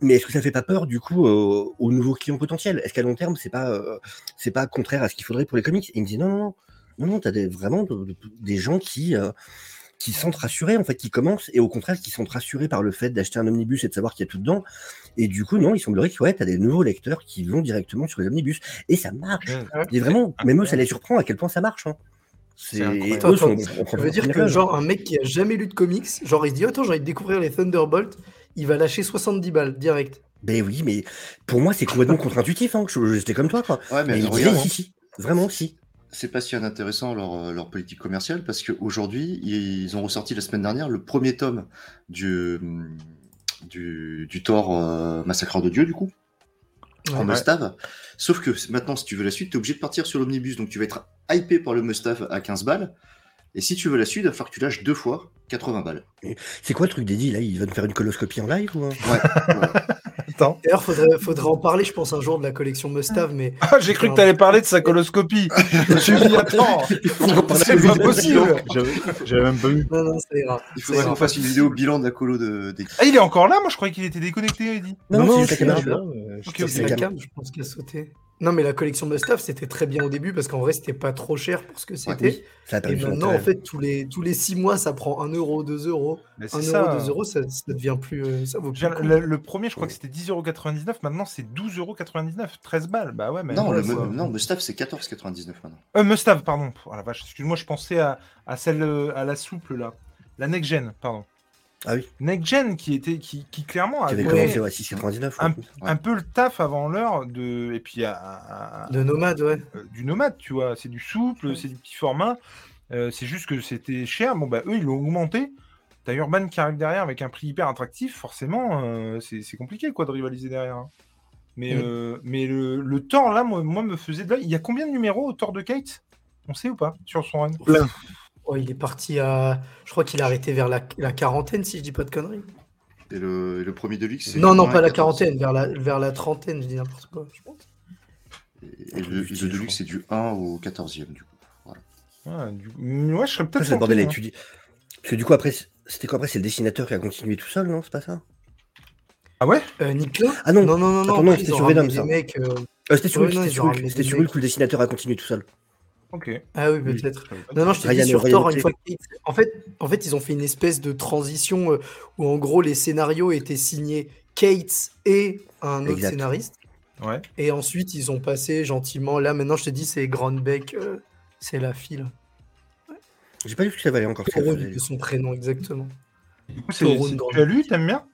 Mais est-ce que ça fait pas peur du coup euh, aux nouveaux clients potentiels? Est-ce qu'à long terme c'est pas euh, c'est pas contraire à ce qu'il faudrait pour les comics? Et il me dit non non non non non t'as des, vraiment de- de- des gens qui euh, qui sentent rassurés en fait qui commencent et au contraire qui sont rassurés par le fait d'acheter un omnibus et de savoir qu'il y a tout dedans et du coup non il semblerait que ouais t'as des nouveaux lecteurs qui vont directement sur les omnibus et ça marche. Ouais. Et vraiment même eux ça les surprend à quel point ça marche. Hein. C'est sont- Ça veut dire que genre un mec qui a jamais lu de comics, genre il se dit attends j'ai envie de découvrir les Thunderbolts, il va lâcher 70 balles direct. Ben oui mais pour moi c'est complètement contre-intuitif hein. je- J'étais comme toi quoi. Ouais, Mais mais il me regarde, disait si si vraiment si. C'est pas si intéressant leur, euh, leur politique commerciale parce qu'aujourd'hui, ils ont ressorti la semaine dernière le premier tome du, hum, du, du Thor euh, Massacreur de Dieu, du coup, en Ouais. Mustave. Sauf que maintenant, si tu veux la suite, tu es obligé de partir sur l'omnibus, donc tu vas être hypé par le Mustave à 15 balles. Et si tu veux la suite, il va falloir que tu lâches deux fois 80 balles. C'est quoi le truc d'Eddie là? Il va nous faire une coloscopie en live ou un- Ouais, ouais. Attends. D'ailleurs faudrait, faudrait en parler je pense un jour de la collection Mustave mais Ah, j'ai cru que tu allais parler de sa coloscopie. Je me suis dit, attends, c'est pas possible. J'avais même pas vu. non non ça ira. Il faudrait qu'on fasse une vidéo bilan de la colo de, des... Ah, il est encore là Moi, je croyais qu'il était déconnecté, Eddie. Non, non, je c'est la cam. je pense, qui a sauté. Non, mais la collection Mustave, c'était très bien au début parce qu'en vrai, c'était pas trop cher pour ce que c'était. Oui, Et maintenant, en fait, tous les, tous les 6 mois, ça prend 1 euro, 2 euros. Mais 1 c'est euro, ça. 2 euros, ça, ça devient plus. euh, ça vaut plus le premier, je crois que c'était 10,99€. Maintenant, c'est 12,99€. 13 balles. Bah ouais, mais. Non, ouais, le, non, Mustave, c'est 14,99 maintenant. Euh, Mustave, pardon. Oh la vache, excuse-moi, je pensais à, à celle, euh, à la souple, là. La Next Gen, pardon. Ah oui. Next Gen, qui était, qui, qui clairement Qui avait commencé ouais, à 6,99. un, ouais. un peu le taf avant l'heure de. Et puis, à- à- à- De nomade, ouais. euh, du nomade, tu vois. C'est du souple, c'est du petit format. Euh, c'est juste que c'était cher. Bon, bah, eux, ils l'ont augmenté. T'as Urban qui arrive derrière avec un prix hyper attractif. Forcément, euh, c'est c'est compliqué, quoi, de rivaliser derrière. hein. Mais, Mm. euh, mais le, le Thor, là, moi, moi, me faisait. Il y a combien de numéros au Thor de Kate? On sait ou pas? Sur son run? Plein. Oh, il est parti à. Je crois qu'il a arrêté vers la, la quarantaine, si je dis pas de conneries. Et le, et le premier Deluxe, c'est Non, non, 1 à pas la 14. quarantaine, vers la, vers la trentaine, je dis n'importe quoi. je pense. Et le, et le Deluxe, c'est du 1 au 14e, du coup. Voilà. Ouais, du- Ouais, je serais peut-être. c'est le bordel hein. étudier. Parce que du coup, après, c'était quoi après C'est le dessinateur qui a continué tout seul, non C'est pas ça? Ah ouais? Euh, Ah non, non, non, non, Attends, non, non, après, c'était sur Venom, ça. euh, Euh, C'était sur Hulk, non, c'était sur Hulk, le dessinateur a continué tout seul. Ok. Ah oui, Oui. peut-être. Non, non, je t'ai dit sur Thor, une fois En fait, en fait, ils ont fait une espèce de transition euh, où, en gros, les scénarios étaient signés Kate et un autre Exact. scénariste. Ouais. Et ensuite, ils ont passé gentiment. Là, maintenant, je te dis, c'est Grandbeck, euh, c'est la fille. là. J'ai pas vu ce que ça valait encore. faisait. de son prénom, exactement. Du coup, c'est- tu as lu, t'aimes bien?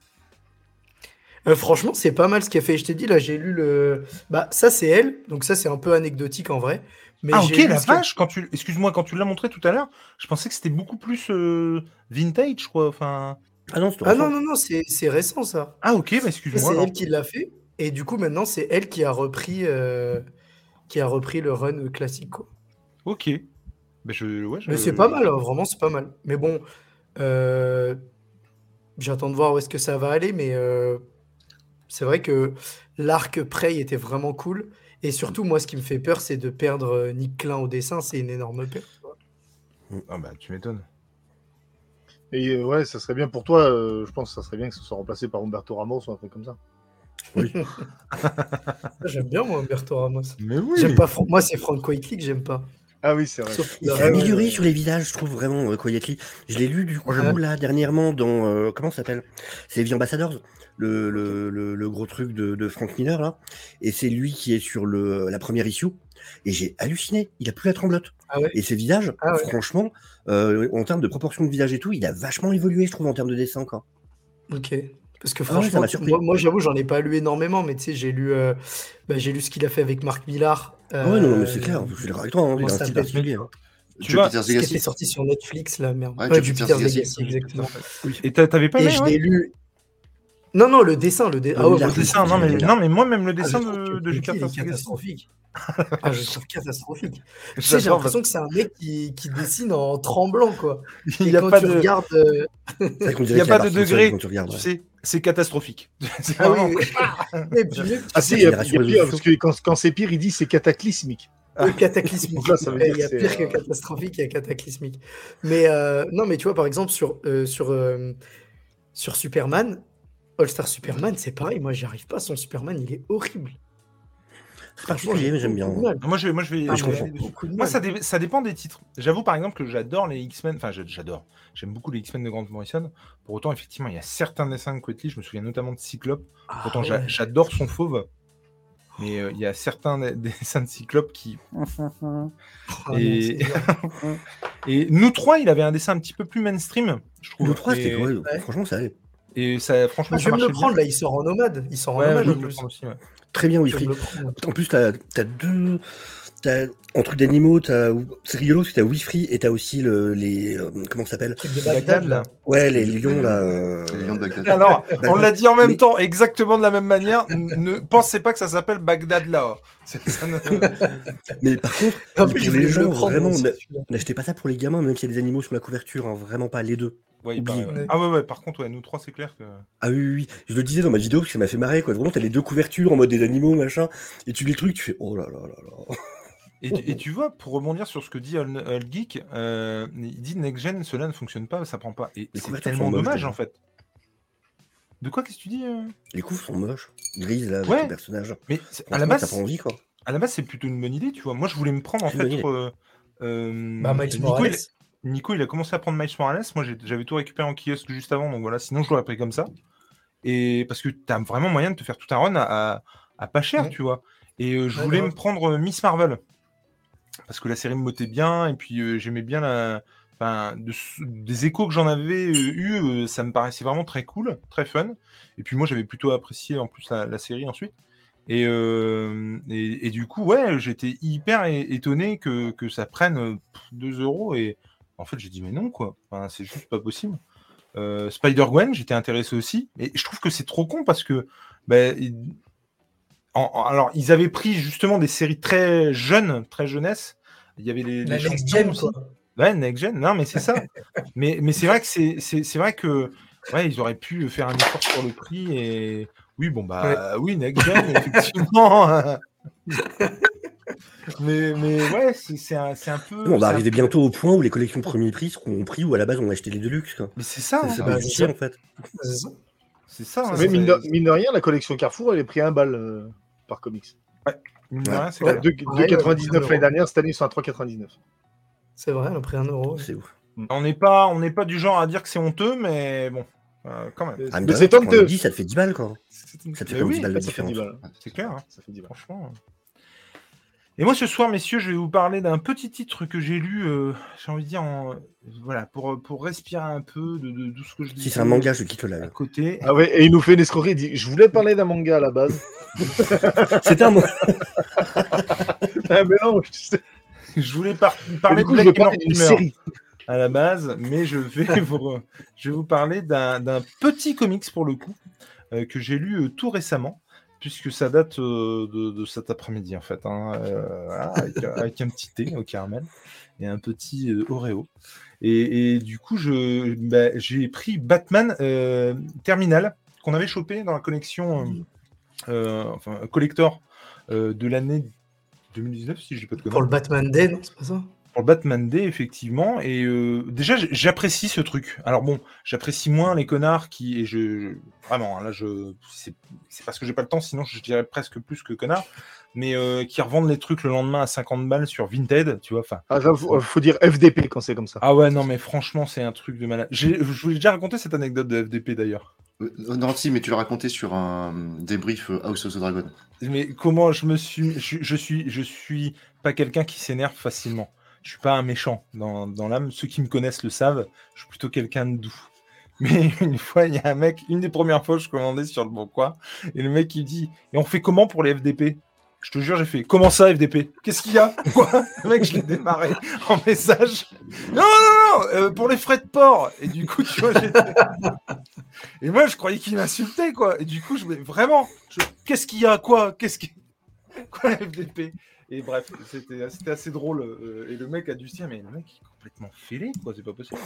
Euh, franchement, c'est pas mal ce qu'elle fait. Je t'ai dit, là, j'ai lu le. Bah, ça, c'est elle. Donc, ça, c'est un peu anecdotique en vrai. Mais Ah ok, la vache, quand tu... Excuse-moi, quand tu l'as montré tout à l'heure, je pensais que c'était beaucoup plus euh, vintage, je crois. Enfin... Ah non, Ah non, non, non, c'est c'est récent, ça. Ah ok, bah excuse-moi. C'est elle qui l'a fait. Et du coup, maintenant, c'est elle qui a repris, euh, qui a repris le run classique. Quoi. Ok. Bah, je... Ouais, je- Mais c'est pas mal, hein, vraiment, c'est pas mal. Mais bon, euh, j'attends de voir où est-ce que ça va aller. Mais euh, c'est vrai que l'arc Prey était vraiment cool. Et surtout, moi, ce qui me fait peur, c'est de perdre euh, Nick Klein au dessin. C'est une énorme perte. Ah bah tu m'étonnes. Et euh, ouais, ça serait bien pour toi, euh, je pense que ça serait bien que ce soit remplacé par Humberto Ramos ou un truc comme ça. J'aime bien, moi, Humberto Ramos. Mais oui J'aime pas Fran- Moi, c'est Franco Quickly que j'aime pas. Ah oui, c'est vrai. Sauf Il s'est reste, amélioré euh, sur les visages, je trouve vraiment, euh, Quietly. Je l'ai lu du coup Ouais. là dernièrement dans euh, comment ça s'appelle? C'est The Ambassadors, le, le, le, le gros truc de, de Frank Miller là, et c'est lui qui est sur le la première issue. Et j'ai halluciné, il a plus la tremblote. Ah ouais? Et ses visages, Ah ouais. franchement, euh, en termes de proportion de visage et tout, il a vachement évolué, je trouve, en termes de dessin encore. Ok. Parce que Ah ouais, franchement, moi, moi, j'avoue, j'en ai pas lu énormément, mais tu sais, j'ai lu, euh, bah, j'ai lu ce qu'il a fait avec Marc Millar. Ah ouais, non, non, mais euh, c'est clair, je suis d'accord avec toi, hein, il a un ça style particulier. hein. Tu vois, Jupiter's Ce qui Legacy. était sorti sur Netflix, là, merde. Ouais, Ouais, Jupiter's Jupiter's Legacy. Legacy, exactement. Et t'a- t'avais pas Et aimé je ouais? l'ai lu. Non, non, le dessin, le, dé- ah ouais, Le dessin, non mais, non mais moi même le Ah, dessin trouve de, de est Legacy. catastrophique. Ah, je trouve catastrophique. Tu sais, j'ai l'impression que c'est un mec qui, qui dessine en tremblant, quoi. Il n'y a quand pas tu de, regardes. euh, il y a pas de degré. quand tu regardes. tu ouais. sais, c'est catastrophique. Ah oui. Et puis, Ah si, il y a, génération il y a pire, parce que quand, quand c'est pire, il dit c'est cataclysmique. Cataclysmique. Donc là, ça veut Ouais, dire il y a pire c'est, que euh, catastrophique, il y a cataclysmique. Mais euh, non, mais tu vois, par exemple, sur, euh, sur, euh, sur Superman, All-Star Superman, c'est pareil. Moi, j'y arrive pas. Son Superman, il est horrible. J'aime bien. Mal. Moi je vais, moi je vais. Ah, je vais Moi ça, dé- ça dépend des titres. J'avoue par exemple que j'adore les X-Men. Enfin j'a- j'adore. J'aime beaucoup les X-Men de Grant Morrison. Pour autant effectivement il y a certains dessins de Quietly. Je me souviens notamment de Cyclope. Ah, Pourtant ouais. j'adore son fauve. Mais euh, il y a certains des- des dessins de Cyclope qui. Ah non, Et- nous trois, il avait un dessin un petit peu plus mainstream, je trouve. Le 3, c'était Ouais. franchement, ça allait. Et ça, franchement, Je ça vais me le prendre, bien. là. Il sort en nomade. Il sort en Ouais, nomade je en plus. aussi, ouais. Très bien, Je Wilfried. En plus, t'as as deux. T'as un truc d'animaux, t'as- c'est rigolo parce que t'as Wifree et t'as aussi le, les. euh, comment ça s'appelle? Truc de Bagdad, là. Ouais, les lions là. euh, Les lions de Bagdad. Alors, on l'a dit en même Mais- temps, exactement de la même manière. Ne pensez pas que ça s'appelle Bagdad là. Mais par contre, En pour les le gens, vraiment, n'achetez pas ça pour les gamins, même s'il y a des animaux sur la couverture, hein, vraiment pas les deux. Ouais, ouais. Ah ouais, ouais, par contre, ouais, nous trois, c'est clair que. Ah oui, oui, oui. Je le disais dans ma vidéo parce que ça m'a fait marrer, quoi. Vraiment, t'as les deux couvertures en mode des animaux, machin, et tu lis le truc, tu fais oh là là là là. Et, tu- et tu vois, pour rebondir sur ce que dit All, All Geek, euh, il dit Next Gen, cela ne fonctionne pas, ça prend pas. Et c'est tellement dommage en fait. De quoi qu'est-ce que tu dis euh Les couves sont moches, grises là, avec les personnages. Mais c'est- à la base, envie, quoi. à la base, c'est plutôt une bonne idée, tu vois. Moi, je voulais me prendre en fait. euh, euh, Bah, Miles Nico, Morales. il, Nico, il a commencé à prendre Miles Morales. Moi, j'avais tout récupéré en kiosque juste avant, donc voilà. Sinon, je l'aurais pris comme ça. Et parce que tu as vraiment moyen de te faire tout un run à, à- à pas cher, Ouais. tu vois. Et euh, je Ouais, voulais grave. me prendre euh, Miss Marvel parce que la série me motait bien et puis euh, j'aimais bien la. Des échos que j'en avais eu, euh, ça me paraissait vraiment très cool, très fun. Et puis moi, j'avais plutôt apprécié en plus la, série ensuite. Et, euh, du coup, ouais, j'étais hyper étonné que, ça prenne euh, pff, 2 euros. Et en fait, j'ai dit, mais non, quoi. C'est juste pas possible. Euh, Spider-Gwen, j'étais intéressé aussi. Et je trouve que c'est trop con parce que. il- en- en- alors, ils avaient pris justement des séries très jeunes, très jeunesse, Il y avait les, les next gen, aussi. quoi. Ouais, next gen. Non, mais c'est ça. mais mais c'est vrai que c'est c'est c'est vrai que ouais, ils auraient pu faire un effort sur le prix et oui, bon bah oui, next gen, effectivement. mais mais ouais, c'est c'est un, c'est un peu. On va arriver peu- bientôt au point où les collections premier prix seront au prix où à la base on a acheté les Deluxe. quoi. Mais c'est ça. C'est hein. c'est bah, en fait. C'est ça. C'est ça. hein, Mais mine de, mine de rien, la collection Carrefour, elle est pris un bal euh, par comics. c'est Ouais, Ouais, 2,99 ouais, l'année dernière, cette année ils sont à 3,99. C'est vrai, elle a pris un euro. C'est ouf. On n'est pas on n'est pas du genre à dire que c'est honteux, mais bon, euh, quand même. Ah, Mais c'est honteux. 10, ça te fait 10 balles quoi. Ça te fait Mais comme oui, 10 balles de Ça fait 10 différence. balles. c'est clair. hein. Ça fait 10 balles. Franchement. Et moi, ce soir, messieurs, je vais vous parler d'un petit titre que j'ai lu, euh, j'ai envie de dire, en- voilà, pour, pour respirer un peu de, de, tout ce que je Si c'est un manga, je quitte le à côté. Ah ouais, et il nous fait une escroquerie. Il dit Je voulais parler d'un manga à la base. C'était un manga. ah, mais non, je sais. Je voulais par- parler coup, de Black d'une série. à la base, mais je vais vous, je vais vous parler d'un d'un petit comics pour le coup, euh, que j'ai lu euh, tout récemment, puisque ça date euh, de, de cet après-midi en fait, hein, euh, voilà, avec, avec un petit thé au caramel et un petit euh, Oreo. Et, et du coup, je, bah, j'ai pris Batman euh, Terminal qu'on avait chopé dans la collection, euh, euh, enfin collector euh, de l'année 2019, si je dis pas de conneries. Pour le Batman Day, non, c'est pas ça? Pour le Batman Day, effectivement. Et euh, déjà, j'apprécie ce truc. Alors bon, j'apprécie moins les connards qui. Et je, je- vraiment, hein, là, je. C'est parce que j'ai pas le temps, sinon je dirais presque plus que connards. Mais euh, qui revendent les trucs le lendemain à 50 balles sur Vinted, tu vois. Enfin. Ah, ça, faut, faut dire FDP quand c'est comme ça. Ah ouais, non, mais franchement, c'est un truc de malade. Je vous ai déjà raconté cette anecdote de FDP d'ailleurs. Euh, non, si, mais tu l'as raconté sur un débrief euh, House of the Dragon. Mais comment je me suis. Je, je suis, je suis pas quelqu'un qui s'énerve facilement. Je suis pas un méchant dans, l'âme. Ceux qui me connaissent le savent. Je suis plutôt quelqu'un de doux. Mais une fois, il y a un mec, une des premières fois, je commandais sur le bon coin, et le mec il dit Et on fait comment pour les FDP Je te jure, j'ai fait Comment ça, FDP Qu'est-ce qu'il y a? Quoi? Le mec, je l'ai démarré en message. Non, non, non euh, Pour les frais de port Et du coup, tu vois, j'étais. Et moi, je croyais qu'il m'insultait, quoi. Et du coup, je me vraiment, qu'est-ce qu'il y a, quoi? Qu'est-ce qui. Quoi, FDP Et bref, c'était assez drôle. euh, et le mec a dû se dire, mais le mec est complètement fêlé, quoi, c'est pas possible.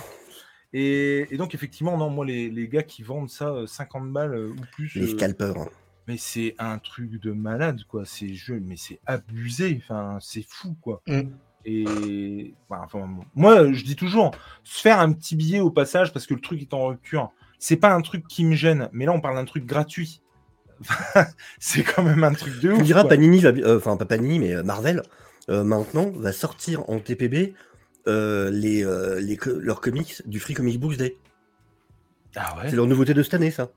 Et, et donc, effectivement, non, moi, les, les gars qui vendent ça euh, 50 balles euh, ou plus. Les euh, scalpers. hein. mais c'est un truc de malade, quoi. C'est jeu, mais c'est abusé. Enfin, c'est fou, quoi. Mm. Et bah, enfin, moi, je dis toujours, se faire un petit billet au passage parce que le truc est en rupture, c'est pas un truc qui me gêne. Mais là, on parle d'un truc gratuit. c'est quand même un truc de Tu ouf. me diras, quoi. Panini, euh, enfin pas Panini, mais euh, Marvel, euh, maintenant, va sortir en TPB euh, les, leurs comics du Free Comic Books Day. Ah ouais. C'est leur nouveauté de cette année, ça.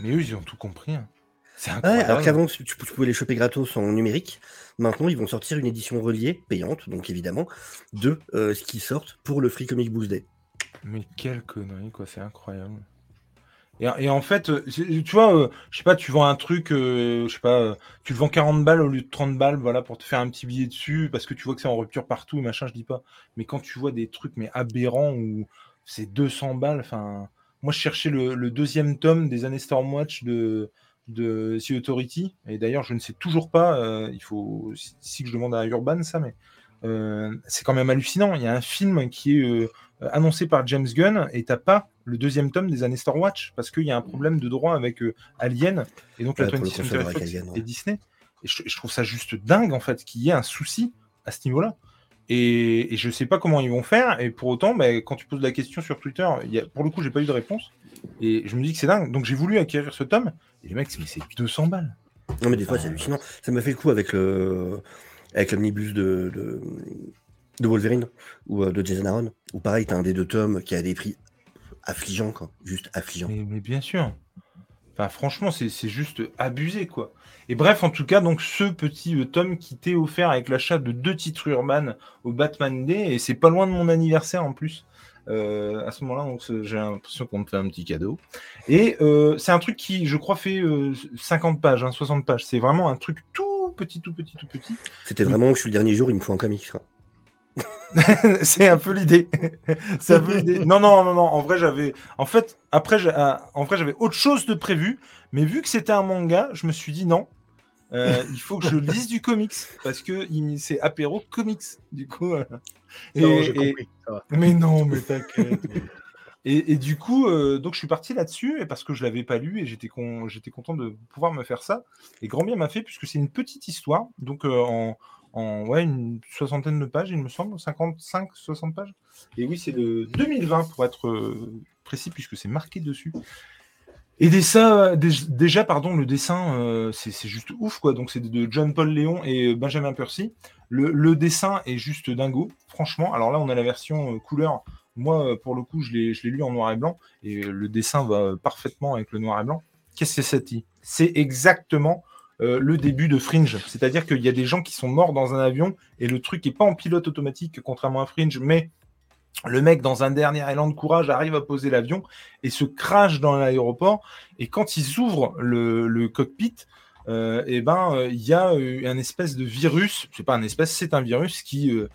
Mais eux, ils ont tout compris. hein. C'est Ouais, incroyable. alors qu'avant, tu, tu pouvais les choper gratos en numérique. Maintenant, ils vont sortir une édition reliée, payante, donc évidemment, de euh, ce qui sortent pour le Free Comic Books Day. Mais quelle connerie, quoi, c'est incroyable. Et, en fait, euh, tu vois, euh, je sais pas, tu vends un truc, euh, je sais pas, tu le vends 40 balles au lieu de 30 balles, voilà, pour te faire un petit billet dessus, parce que tu vois que c'est en rupture partout, machin, je dis pas. Mais quand tu vois des trucs, mais aberrants, où c'est 200 balles, enfin, moi je cherchais le, deuxième tome des années Stormwatch de, de The Authority, et d'ailleurs, je ne sais toujours pas, il faut, si, si je demande à Urban ça, mais c'est quand même hallucinant. Il y a un film qui est annoncé par James Gunn et t'as pas le deuxième tome des années Stormwatch parce qu'il y a un problème de droit avec euh, Alien et donc la Ouais, pour le 20th Century crossover avec Fox Alien, ouais. et Disney. Et je, je trouve ça juste dingue en fait qu'il y ait un souci à ce niveau-là. Et, et je sais pas comment ils vont faire. Et pour autant, bah, quand tu poses la question sur Twitter, il y a, pour le coup, j'ai pas eu de réponse. Et je me dis que c'est dingue. Donc j'ai voulu acquérir ce tome. Et les mecs, c'est- mais c'est 200 balles. Non, mais des fois, c'est hallucinant. Ça m'a fait le coup avec le avec l'omnibus de, de, de Wolverine ou euh, de Jason Aaron, où pareil, t'as un des deux tomes qui a des prix affligeants, quoi. Juste affligeants. Mais, mais bien sûr. Enfin, franchement, c'est juste abusé, quoi. Et bref, en tout cas, donc ce petit euh, tome qui t'est offert avec l'achat de deux titres Urban au Batman Day, et c'est pas loin de mon anniversaire en plus. Euh, à ce moment-là, donc j'ai l'impression qu'on me fait un petit cadeau. Et euh, c'est un truc qui, je crois, fait euh, 50 pages, hein, 60 pages. C'est vraiment un truc tout petit, tout petit, tout petit. C'était vraiment que je suis le dernier jour, il me faut un comics. c'est un peu l'idée. c'est un peu l'idée. Non, non, non, non. En vrai, j'avais. En fait, après, j'ai- ah, en vrai, j'avais autre chose de prévu. Mais vu que c'était un manga, je me suis dit non. euh, il faut que je lise du comics parce que il- c'est apéro comics. Du coup, j'ai compris, ça va. mais non, mais t'inquiète. et, et du coup, euh, donc je suis parti là-dessus et parce que je l'avais pas lu et j'étais con, j'étais content de pouvoir me faire ça. Et grand bien m'a fait puisque c'est une petite histoire, donc euh, en, en ouais une soixantaine de pages, il me semble, 55, 60 pages. Et oui, c'est de 2020 pour être euh, précis puisque c'est marqué dessus. Et déjà, pardon, le dessin, euh, c'est juste ouf, quoi. Donc, c'est de John Paul Léon et Benjamin Percy. Le, dessin est juste dingo, franchement. Alors là, on a la version euh, couleur. Moi, euh, pour le coup, je l'ai lu en noir et blanc. Et euh, le dessin va euh, parfaitement avec le noir et blanc. Qu'est-ce que c'est C'est exactement euh, le début de Fringe. C'est-à-dire qu'il y a des gens qui sont morts dans un avion et le truc n'est pas en pilote automatique, contrairement à Fringe, mais le mec, dans un dernier élan de courage, arrive à poser l'avion et se crache dans l'aéroport. Et quand ils ouvrent le, cockpit, euh, eh ben, euh, il y a un espèce de virus. C'est pas un espèce, c'est un virus qui,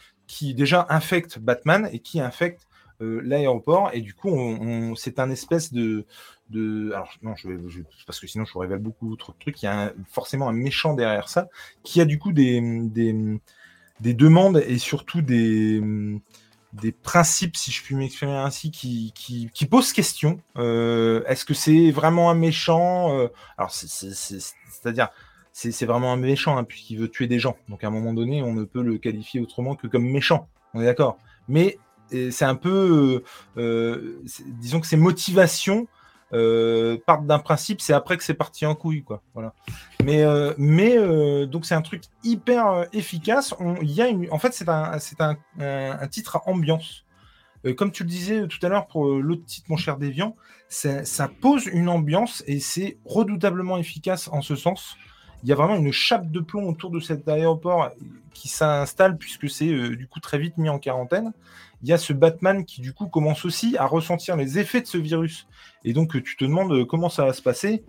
déjà infecte Batman et qui infecte l'aéroport. Et du coup, c'est un espèce de, de. Alors non, je vais, parce que sinon je vous révèle beaucoup trop de trucs. Il y a forcément un méchant derrière ça qui a du coup des, des, des demandes et surtout des principes, si je puis m'exprimer ainsi, qui, posent question. Euh, Est-ce que c'est vraiment un méchant Euh, Alors, c'est- c'est- c'est- c'est-à-dire, c'est vraiment un méchant, hein, puisqu'il veut tuer des gens. Donc, à un moment donné, on ne peut le qualifier autrement que comme méchant. On est d'accord. Mais c'est un peu, euh, disons que ses motivations euh, partent d'un principe, c'est après que c'est parti en couille, quoi. Voilà. Mais, euh, mais euh, donc c'est un truc hyper euh, efficace. On, y a une, en fait, c'est un, c'est un, titre à ambiance. Comme tu le disais tout à l'heure pour l'autre titre, mon cher Déviant, ça, pose une ambiance et c'est redoutablement efficace en ce sens. Il y a vraiment une chape de plomb autour de cet aéroport qui s'installe puisque c'est du coup très vite mis en quarantaine. Il y a ce Batman qui du coup commence aussi à ressentir les effets de ce virus. Et donc tu te demandes euh, comment ça va se passer.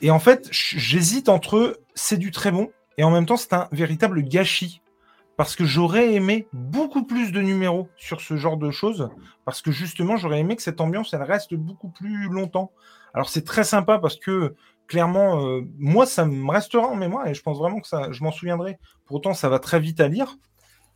Et en fait, j'hésite entre c'est du très bon et en même temps c'est un véritable gâchis. Parce que j'aurais aimé beaucoup plus de numéros sur ce genre de choses. Parce que justement, j'aurais aimé que cette ambiance, elle reste beaucoup plus longtemps. Alors c'est très sympa parce que clairement, euh, moi, ça me restera en mémoire et je pense vraiment que ça, je m'en souviendrai. Pour autant, ça va très vite à lire.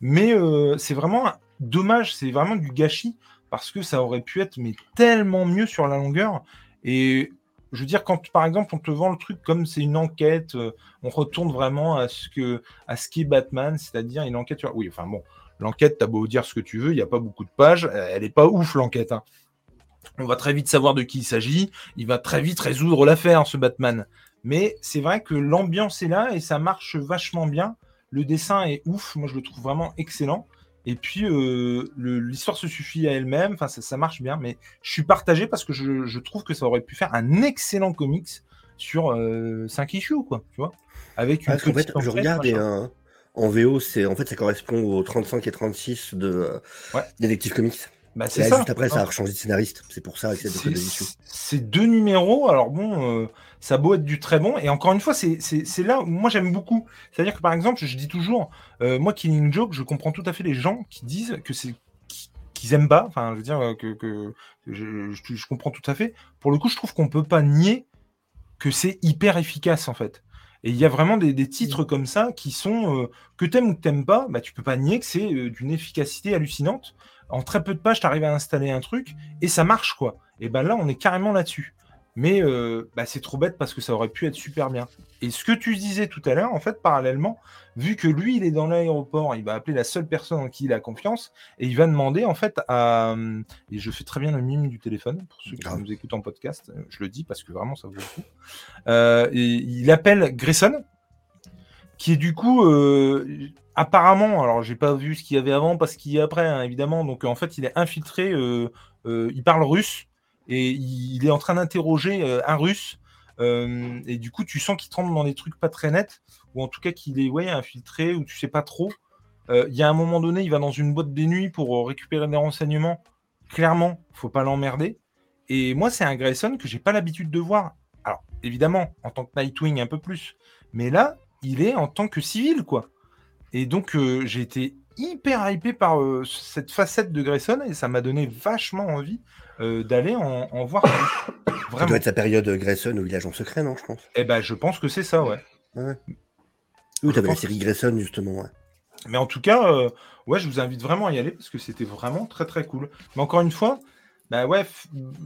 Mais euh, c'est vraiment dommage, c'est vraiment du gâchis parce que ça aurait pu être mais tellement mieux sur la longueur. Et je veux dire, quand par exemple on te vend le truc comme c'est une enquête, euh, on retourne vraiment à ce que à ce qu'est Batman, c'est-à-dire une enquête. Oui, enfin bon, l'enquête, t'as beau dire ce que tu veux, il n'y a pas beaucoup de pages, elle est pas ouf l'enquête. hein. On va très vite savoir de qui il s'agit, il va très vite résoudre l'affaire, ce Batman. Mais c'est vrai que l'ambiance est là et ça marche vachement bien. Le dessin est ouf, moi je le trouve vraiment excellent. Et puis euh, l'histoire se suffit à elle-même, enfin ça, ça marche bien, mais je suis partagé parce que je, je trouve que ça aurait pu faire un excellent comics sur 5 issues, quoi, tu vois. Avec une Parce qu'en fait, je regarde et euh, en VO, c'est en fait ça correspond aux 35 et 36 de euh, Ouais. Détective Comics. Bah, c'est ça. juste après, ça a changé de scénariste. C'est pour ça que c'est deux numéros, alors bon, euh, ça a beau être du très bon, et encore une fois, c'est là où moi j'aime beaucoup. C'est-à-dire que par exemple, je dis toujours, euh, moi, Killing Joke, je comprends tout à fait les gens qui disent que c'est qui- qu'ils aiment pas, enfin, je veux dire euh, que, que je, je- je comprends tout à fait. Pour le coup, je trouve qu'on peut pas nier que c'est hyper efficace en fait. Et il y a vraiment des, des titres comme ça qui sont euh, que t'aimes ou que t'aimes pas, bah tu peux pas nier que c'est euh, d'une efficacité hallucinante. En très peu de pages, tu arrives à installer un truc et ça marche quoi. Et ben là, on est carrément là-dessus. Mais euh, bah, c'est trop bête parce que ça aurait pu être super bien. Et ce que tu disais tout à l'heure, en fait, parallèlement, vu que lui, il est dans l'aéroport, il va appeler la seule personne en qui il a confiance et il va demander en fait à. Et je fais très bien le mime du téléphone pour ceux qui Grave. nous écoutent en podcast. euh, Je le dis parce que vraiment ça vaut le coup. Euh, et il appelle Grayson, qui est du coup euh, apparemment, alors j'ai pas vu ce qu'il y avait avant parce qu'il y a après hein, évidemment, donc en fait il est infiltré, euh, euh, il parle russe et il, est en train d'interroger euh, un russe et du coup tu sens qu'il tremble dans des trucs pas très nets ou en tout cas qu'il est ouais infiltré ou tu sais pas trop. Il y a un moment donné, il va dans une boîte de nuit pour récupérer des renseignements. Clairement, faut pas l'emmerder. Et moi, c'est un Grayson que j'ai pas l'habitude de voir. Alors, évidemment, en tant que Nightwing, un peu plus. Mais là, il est en tant que civil, quoi. Et donc, euh, j'ai été hyper hypé par euh, cette facette de Grayson et ça m'a donné vachement envie euh, d'aller en, en voir plus. Ça Vraiment. doit être sa période Grayson il est agent secret, non, je pense? Eh ben, je pense que c'est ça, ouais. Oui, t'avais la série Grayson, justement. ouais. Mais en tout cas, euh, ouais, je vous invite vraiment à y aller parce que c'était vraiment très très cool. Mais encore une fois, bah ouais,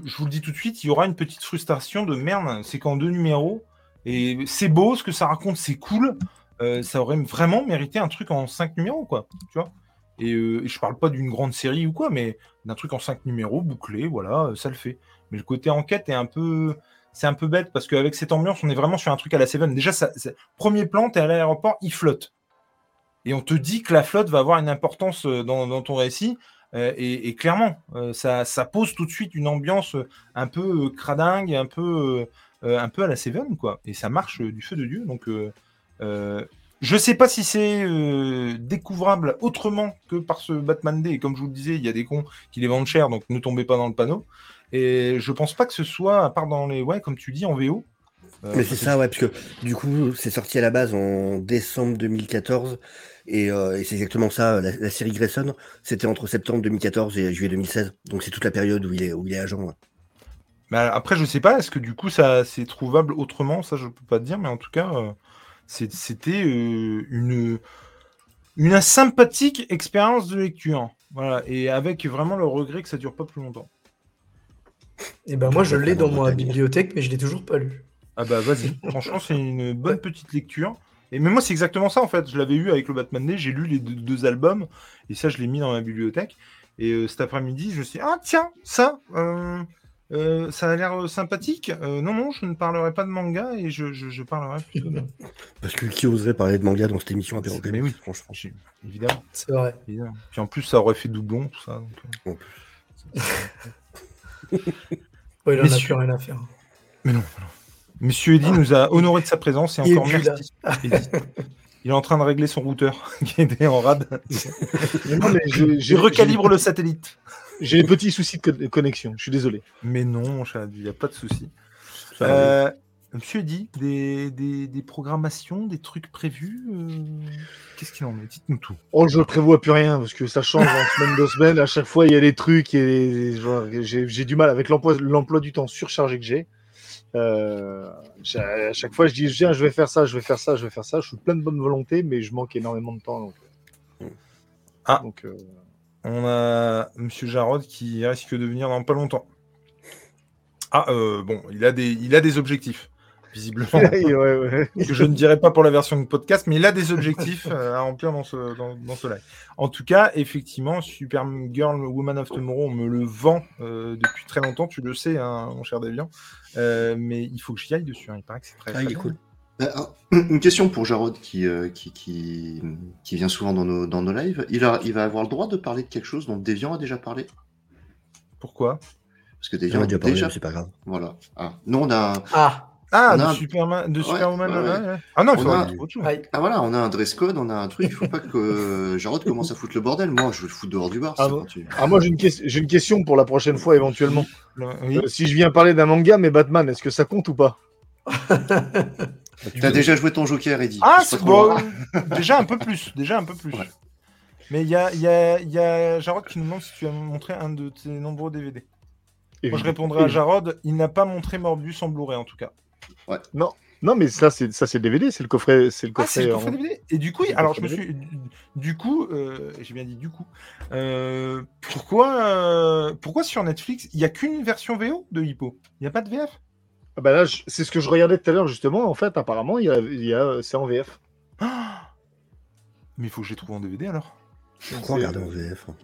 je vous le dis tout de suite, il y aura une petite frustration de merde. C'est qu'en deux numéros, et c'est beau ce que ça raconte, c'est cool. Euh, ça aurait vraiment mérité un truc en cinq numéros, quoi. Tu vois et, euh, et je parle pas d'une grande série ou quoi, mais d'un truc en cinq numéros bouclé, voilà, euh, ça le fait. Mais le côté enquête est un peu. C'est un peu bête parce qu'avec cette ambiance, on est vraiment sur un truc à la Seven. Déjà, ça, premier plan, t'es à l'aéroport, il flotte et on te dit que la flotte va avoir une importance euh, dans, ton récit. et, clairement, ça, ça pose tout de suite une ambiance un peu cradingue, un peu, un peu à la Seven, quoi. Et ça marche du feu de Dieu. Donc, euh, je sais pas si c'est euh, découvrable autrement que par ce Batman Day. Et comme je vous le disais, il y a des cons qui les vendent cher, donc ne tombez pas dans le panneau. Et je pense pas que ce soit, à part dans les, ouais, comme tu dis, en VO. euh, Mais c'est ça, ouais, parce que du coup, c'est sorti à la base en décembre 2014. Et, euh, et c'est exactement ça, la, la série Grayson, c'était entre septembre 2014 et juillet 2016. Donc c'est toute la période où il est, où il est agent. ouais. Mais après, je sais pas, est-ce que du coup, ça c'est trouvable autrement? Ça, je peux pas te dire, mais en tout cas, euh, c'était euh, une, une sympathique expérience de lecture. Voilà, et avec vraiment le regret que ça dure pas plus longtemps. Et ben moi, je l'ai dans ma bibliothèque, mais je l'ai toujours pas lu. Ah bah vas-y, franchement, c'est une bonne petite lecture. Et même moi, c'est exactement ça en fait. Je l'avais eu avec le Batman Day, j'ai lu les deux, deux albums, et ça, je l'ai mis dans ma bibliothèque. Et euh, cet après-midi, je me suis dit, ah tiens, ça, euh, euh, ça a l'air euh, sympathique. Euh, non, non, je ne parlerai pas de manga et je, je, je parlerai plutôt de. Parce que qui oserait parler de manga dans cette émission apéro Mais oui. franchement. Évidemment, C'est vrai. évidemment. Puis en plus, ça aurait fait doublon, tout ça. donc. En plus. Ouais, il en a plus rien à faire. Mais non, non. Monsieur Eddy nous a honoré de sa présence et Il encore merci. Il est en train de régler son routeur qui était en rade. Mais non, mais j'ai- Je j'ai- recalibre le satellite. J'ai des petits soucis de co- connexion. Je suis désolé. Mais non, il n'y a pas de souci. Euh, Monsieur Eddy, des, des, des programmations, des trucs prévus euh, Qu'est-ce qu'il en est? Dites-nous tout. Oh, je prévois plus rien parce que ça change en semaine, deux semaines. À chaque fois, il y a des trucs et j'ai du mal avec l'emploi l'emploi du temps surchargé que j'ai. Euh, à chaque fois, je dis viens, je vais faire ça, je vais faire ça, je vais faire ça. Je suis plein de bonne volonté, mais je manque énormément de temps. Donc, euh, Ah. donc euh, On a Monsieur Jarod qui risque de venir dans pas longtemps. Ah, euh, bon, il a des, il a des objectifs, visiblement. ouais, ouais. que je ne dirai pas pour la version de podcast, mais il a des objectifs euh, à remplir dans ce, dans, dans ce live. En tout cas, effectivement, Supergirl Woman of Tomorrow, on me le vend euh, depuis très longtemps, tu le sais, hein, mon cher Davian. Euh, mais il faut que j'y aille dessus, hein, il paraît que c'est très, Ah, très il est bien. cool. Euh, Une question pour Jarod qui, euh, qui, qui, qui vient souvent dans nos, dans nos lives. Il, a, il va avoir le droit de parler de quelque chose dont Deviant a déjà parlé? Pourquoi? Parce que Deviant a déjà déjà. parlé, c'est pas grave. Voilà. Ah. Nous, on a, Ah, Ah, On de, un- Superman, de Ouais, Superwoman ouais, ouais. ouais, ouais. Ah non, il a- autre chose. ah, voilà, on a un dress code, on a un truc. Il faut pas que Jarod commence à foutre le bordel. Moi, je vais le foutre dehors du bar. Ah bon. Ah, moi, j'ai une, une question pour la prochaine fois éventuellement. Oui. Euh, si je viens parler d'un manga, mais Batman, est-ce que ça compte ou pas? T'as déjà joué ton Joker, Eddie. Ah, C'est bon. déjà un peu plus, déjà un peu plus. Ouais. Mais il y a, il y, a, il y a Jarod qui nous demande si tu as montré un de tes nombreux DVD. Moi, je répondrai à Jarod, il n'a pas montré Morbius en Blu-ray en tout cas. Non, mais ça, c'est ça, c'est le DVD, c'est le coffret, c'est le Ah, c'est coffret. le en- coffret DVD. Et du coup, le alors je me suis, du coup, euh, j'ai bien dit du coup. Euh, pourquoi, euh, pourquoi sur Netflix il y a qu'une version VO de Hippo? Il n'y a pas de VF Ah bah là, c'est ce que je regardais tout à l'heure justement. En fait, apparemment, il y a, il y a- c'est en VF. Ah Mais il faut que je les trouve en DVD alors. Pourquoi regarder en VF hein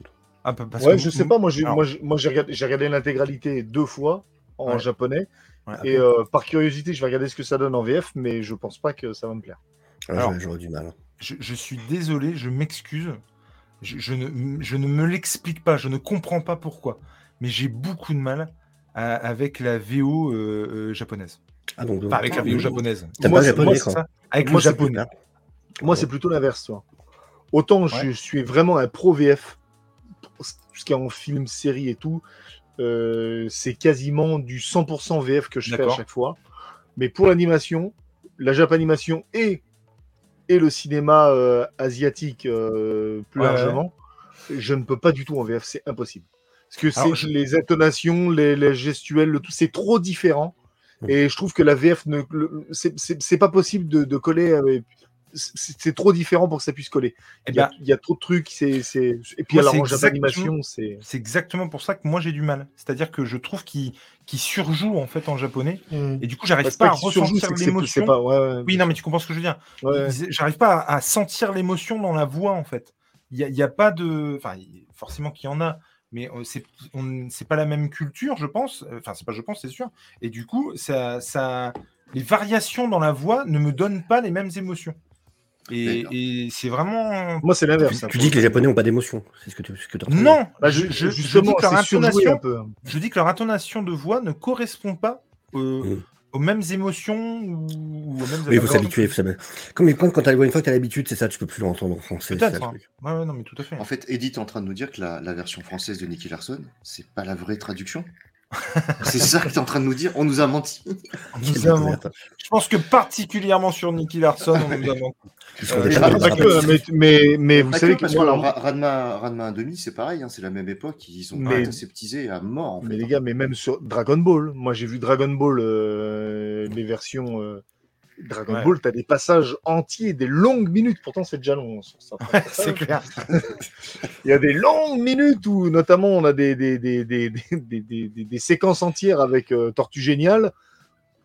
Ah, pa- parce ouais, que je vous- sais pas. Moi, j'ai, Alors- moi, j'ai, moi, j'ai regardé, j'ai regardé l'intégralité deux fois en Ouais. japonais. Ouais, Et euh, par curiosité, je vais regarder ce que ça donne en VF, mais je pense pas que ça va me plaire. Ah, Alors- j'aurais- J'aurais du mal. je, je suis désolé, je m'excuse. Je, je ne, je ne me l'explique pas, je ne comprends pas pourquoi. Mais j'ai beaucoup de mal à- avec la VO euh, euh, japonaise. Ah, donc, Enfin, avec la VO japonaise. T'as Moi, pas japonais, moi, ça Avec Moi, le c'est japonais. Moi, c'est plutôt l'inverse. toi. Autant je suis vraiment un pro VF, ce qui est en film, série et tout, euh, c'est quasiment du 100% VF que je fais à chaque fois. Mais pour l'animation, la japanimation et, et le cinéma euh, asiatique euh, plus Ouais, largement, je ne peux pas du tout en VF, c'est impossible. Parce que c'est je- les intonations, les, les gestuels, le tout, c'est trop différent. Et je trouve que la VF, ne, c'est- pas possible de, de coller. avec- C'est trop différent pour que ça puisse coller. Eh Il y, a, ben, il y a trop de trucs. c'est Et puis alors en d'animation, c'est. c'est exactement pour ça que moi j'ai du mal. C'est-à-dire que je trouve qu'il surjoue en fait en japonais. Mm. Et du coup, j'arrive Parce pas à ressentir l'émotion. pas. Ouais, ouais, Oui, non, mais tu comprends ce que je veux dire. ouais. J'arrive pas à, à sentir l'émotion dans la voix, en fait. Il n'y a, a pas de. Enfin, forcément qu'il y en a, mais c'est on- c'est pas la même culture, je pense. Enfin, c'est pas je pense, c'est sûr. Et du coup, ça, ça, les variations dans la voix ne me donnent pas les mêmes émotions. Et, c'est vraiment. Moi, c'est l'inverse. Tu, dis que les. Japonais n'ont pas d'émotion. C'est ce que tu, ce que Non, Bah, je, ju- je- je dis que leur intonation, un peu. je dis que leur intonation de voix ne correspond pas euh, Mm. Aux mêmes émotions ou, ou aux mêmes Oui, il faut s'habituer. il faut s'habituer. Comme quand, quand t'as- une fois que tu as l'habitude, c'est ça, tu peux plus l'entendre en français. Peut-être. hein. ouais, non, mais tout à fait. En fait, Edith est en train de nous dire que la, la version française de Nicky Larson, c'est pas la vraie traduction. c'est ça que tu es en train de nous dire On nous a menti. On Quelle nous a menti. découverte. Je pense que particulièrement sur Nicky Larson, on nous a menti. Ils sont Euh, mais que, vous Pas savez que, parce que alors, Ra- Ranma, Ranma 1,5, c'est pareil, hein, c'est la même époque, ils ont Mais- pas aseptisé à mort. En fait. Mais les gars, mais même sur Dragon Ball, moi j'ai vu Dragon Ball, euh, les versions euh, Dragon Ouais. Ball, t'as des passages entiers, des longues minutes. Pourtant, c'est déjà long. ça. c'est clair. Il y a des longues minutes où, notamment, on a des, des, des, des, séquences entières avec euh, Tortue Géniale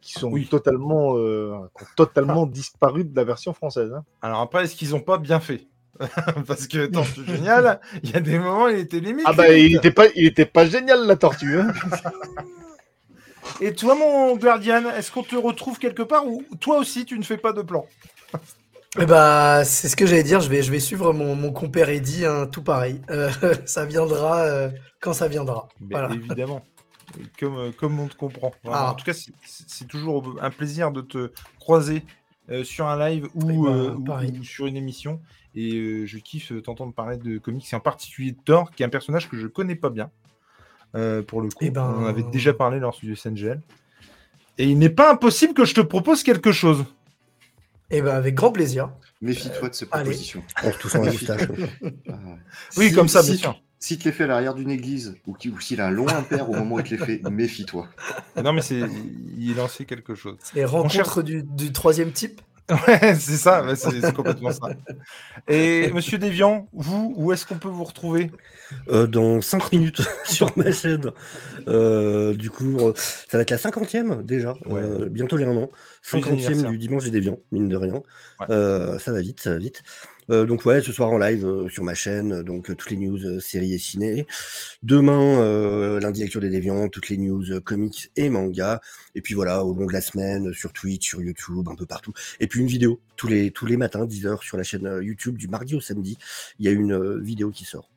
qui sont Oui. totalement, euh, totalement de la version française. hein. Alors après, est-ce qu'ils ont pas bien fait? Parce que attends, c'est génial. Il y a des moments, il était limite. Ah bah, limite. il était pas, il était pas génial la tortue. Hein. Et toi, mon Guardian, est-ce qu'on te retrouve quelque part ou toi aussi, tu ne fais pas de plan Eh bah, c'est ce que j'allais dire. Je vais, je vais suivre mon, mon compère Eddy, hein, tout pareil. Euh, ça viendra euh, quand ça viendra. Mais Voilà. Évidemment. Comme, euh, comme on te comprend. Ah. En tout cas, c'est- toujours un plaisir de te croiser euh, sur un live ou, Eh euh, ou- sur une émission. Et euh, je kiffe t'entendre parler de comics, et en particulier de Thor, qui est un personnage que je connais pas bien. Euh, pour le coup, Eh ben- on en avait déjà parlé lors du SNGL. Et il n'est pas impossible que je te propose quelque chose. Eh ben, avec grand plaisir. Méfie-toi de ces allez. propositions. Se touchant la moustache. Ah. Oui, Si- comme ça, bien si- sûr. S'il te les fait à l'arrière d'une église, ou qui- ou s'il a un long impair au moment où il te les fait, méfie-toi. Non, mais c'est il est lancé quelque chose. Les rencontres du, du troisième type. Ouais, c'est ça, c'est complètement ça. Et Monsieur Déviant, vous, où est-ce qu'on peut vous retrouver? Euh, dans 5 minutes sur ma chaîne. Euh, du coup, euh, ça va être la cinquantième déjà. Ouais. Euh, bientôt les un an. Joyeux Cinquantième anniversaire. du dimanche des déviants, mine de rien. Ouais. Ça va vite, ça va vite. Euh, donc ouais, ce soir en live euh, sur ma chaîne, euh, donc euh, toutes les news euh, séries et ciné. Demain, euh, lundi lecture des déviants, toutes les news euh, comics et mangas. Et puis voilà, au long de la semaine, sur Twitch, sur YouTube, un peu partout. Et puis une vidéo tous les tous les matins, 10h sur la chaîne euh, YouTube du mardi au samedi. Il y a une euh, vidéo qui sort.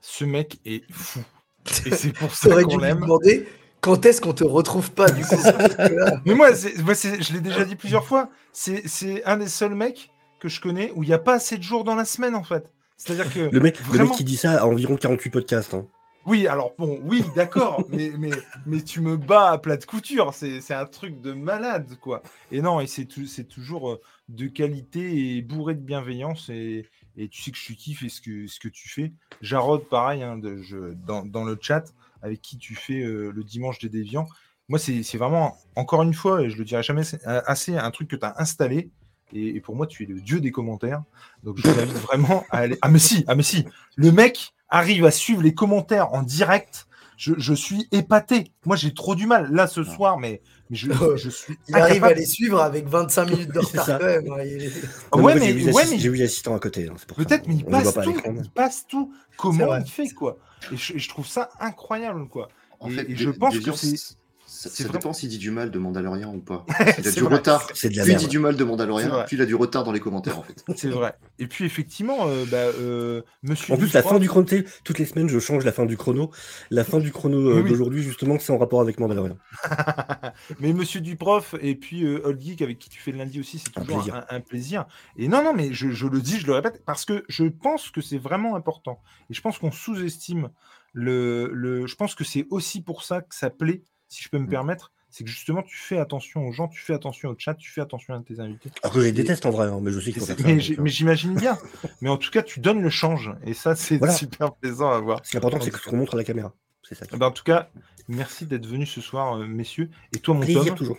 Ce mec est fou. Et c'est pour ça qu'on l'aime. demander quand est-ce qu'on te retrouve pas du coup? Mais moi, moi, je l'ai déjà dit plusieurs fois, c'est c'est un des seuls mecs que je connais où il n'y a pas assez de jours dans la semaine, en fait. C'est-à-dire que. Le mec, le Vraiment mec qui dit ça a environ 48 podcasts. hein. Oui, alors bon, oui, d'accord, mais, mais, mais tu me bats à plat de couture, c'est un truc de malade, quoi. Et non, et c'est tou- c'est toujours euh, de qualité et bourré de bienveillance, et, et tu sais que je kiffe et ce que, ce que tu fais. Jarod, pareil, hein, de, je, dans, dans le chat, avec qui tu fais euh, le dimanche des déviants. Moi, c'est vraiment, encore une fois, et je le dirai jamais euh, assez, un truc que tu as installé. Et, et pour moi, tu es le dieu des commentaires. Donc, je t'invite vraiment à aller. Ah, mais si, ah, mais si. Le mec arrive à suivre les commentaires en direct. Je, je suis épaté. Moi, j'ai trop du mal. Là, ce soir, mais, mais je, je suis. Il arrive à les suivre avec 25 minutes de retard quand même. ouais, mais, j'ai ouais, vu l'assistant à côté. hein. Peut-être, mais il passe tout. Il passe tout. Comment il fait, quoi? Et je, et je trouve ça incroyable, quoi. En Et- fait, et je pense que c'est- Ça, c'est ça vraiment- dépend s'il dit du mal de Mandalorian ou pas. Il a du vrai. retard. C'est de la Plus il dit du mal de Mandalorian, plus il a du retard dans les commentaires en fait. C'est vrai. Et puis, effectivement, euh, bah, euh, monsieur. En plus, la fin du chrono, toutes les semaines, je change la fin du chrono. La fin du chrono euh, Oui, oui. d'aujourd'hui, justement, c'est en rapport avec Mandalorian. mais Monsieur Duprof et puis euh, Old Geek avec qui tu fais le lundi aussi, c'est Un toujours plaisir. un, un plaisir. Et non, non, mais je, je le dis, je le répète, parce que je pense que c'est vraiment important. Et je pense qu'on sous-estime le, le. Je pense que c'est aussi pour ça que ça plaît, si je peux me Mm. permettre. C'est que justement, tu fais attention aux gens, tu fais attention au chat, tu fais attention à tes invités. Alors que je les déteste en vrai, hein, mais je sais qu'il faut faire ça. mais euh, mais j'imagine bien. mais en tout cas, tu donnes le change. Et ça, c'est Voilà. super plaisant à voir. Ce qui est important, c'est que ce qu'on montre à la caméra. C'est ça. Eh ben, en tout cas, merci d'être venu ce soir, euh, messieurs. Et toi, mon Tom, toujours.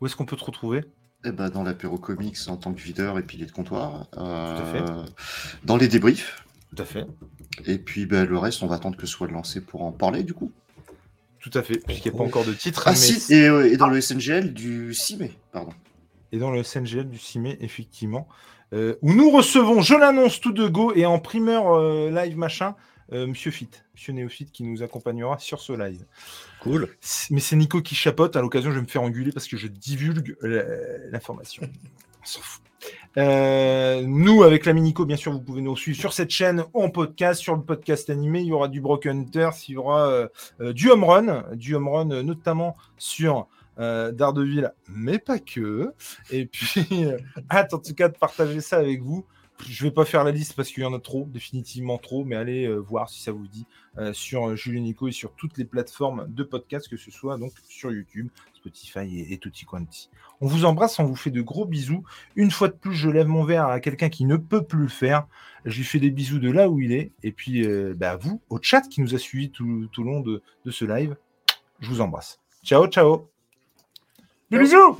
où est-ce qu'on peut te retrouver? Eh ben, dans l'apéro comics en tant que videur et pilier de comptoir. à Euh, dans les débriefs. Tout à fait. Et puis ben, le reste, on va attendre que ce soit lancé pour en parler du coup. Tout à fait, puisqu'il n'y a pas encore de titre. Ah mais si, et, euh, et dans le SNGL du 6 mai, pardon. et dans le SNGL du 6 mai, effectivement, euh, où nous recevons, je l'annonce tout de go, et en primeur euh, live machin, euh, Monsieur Fit, Monsieur Néophyte qui nous accompagnera sur ce live. Cool. Mais c'est Nico qui chapote, à l'occasion je vais me faire engueuler parce que je divulgue l'information. On s'en fout. Euh, nous, avec l'ami Nico, bien sûr, vous pouvez nous suivre sur cette chaîne en podcast, sur le podcast animé. Il y aura du Broken Hunters, il y aura euh, euh, du home run, du home run notamment sur euh, Daredevil, mais pas que. Et puis, hâte en tout cas de partager ça avec vous. Je vais pas faire la liste parce qu'il y en a trop, définitivement trop, mais allez voir si ça vous dit sur Julien Nico et sur toutes les plateformes de podcast, que ce soit donc sur YouTube, Spotify et, et tutti quanti. On vous embrasse, on vous fait de gros bisous. Une fois de plus, je lève mon verre à quelqu'un qui ne peut plus le faire. Je lui fais des bisous de là où il est. Et puis, euh, bah, vous, au chat qui nous a suivis tout, tout long de, de ce live, je vous embrasse. Ciao, ciao. Des bisous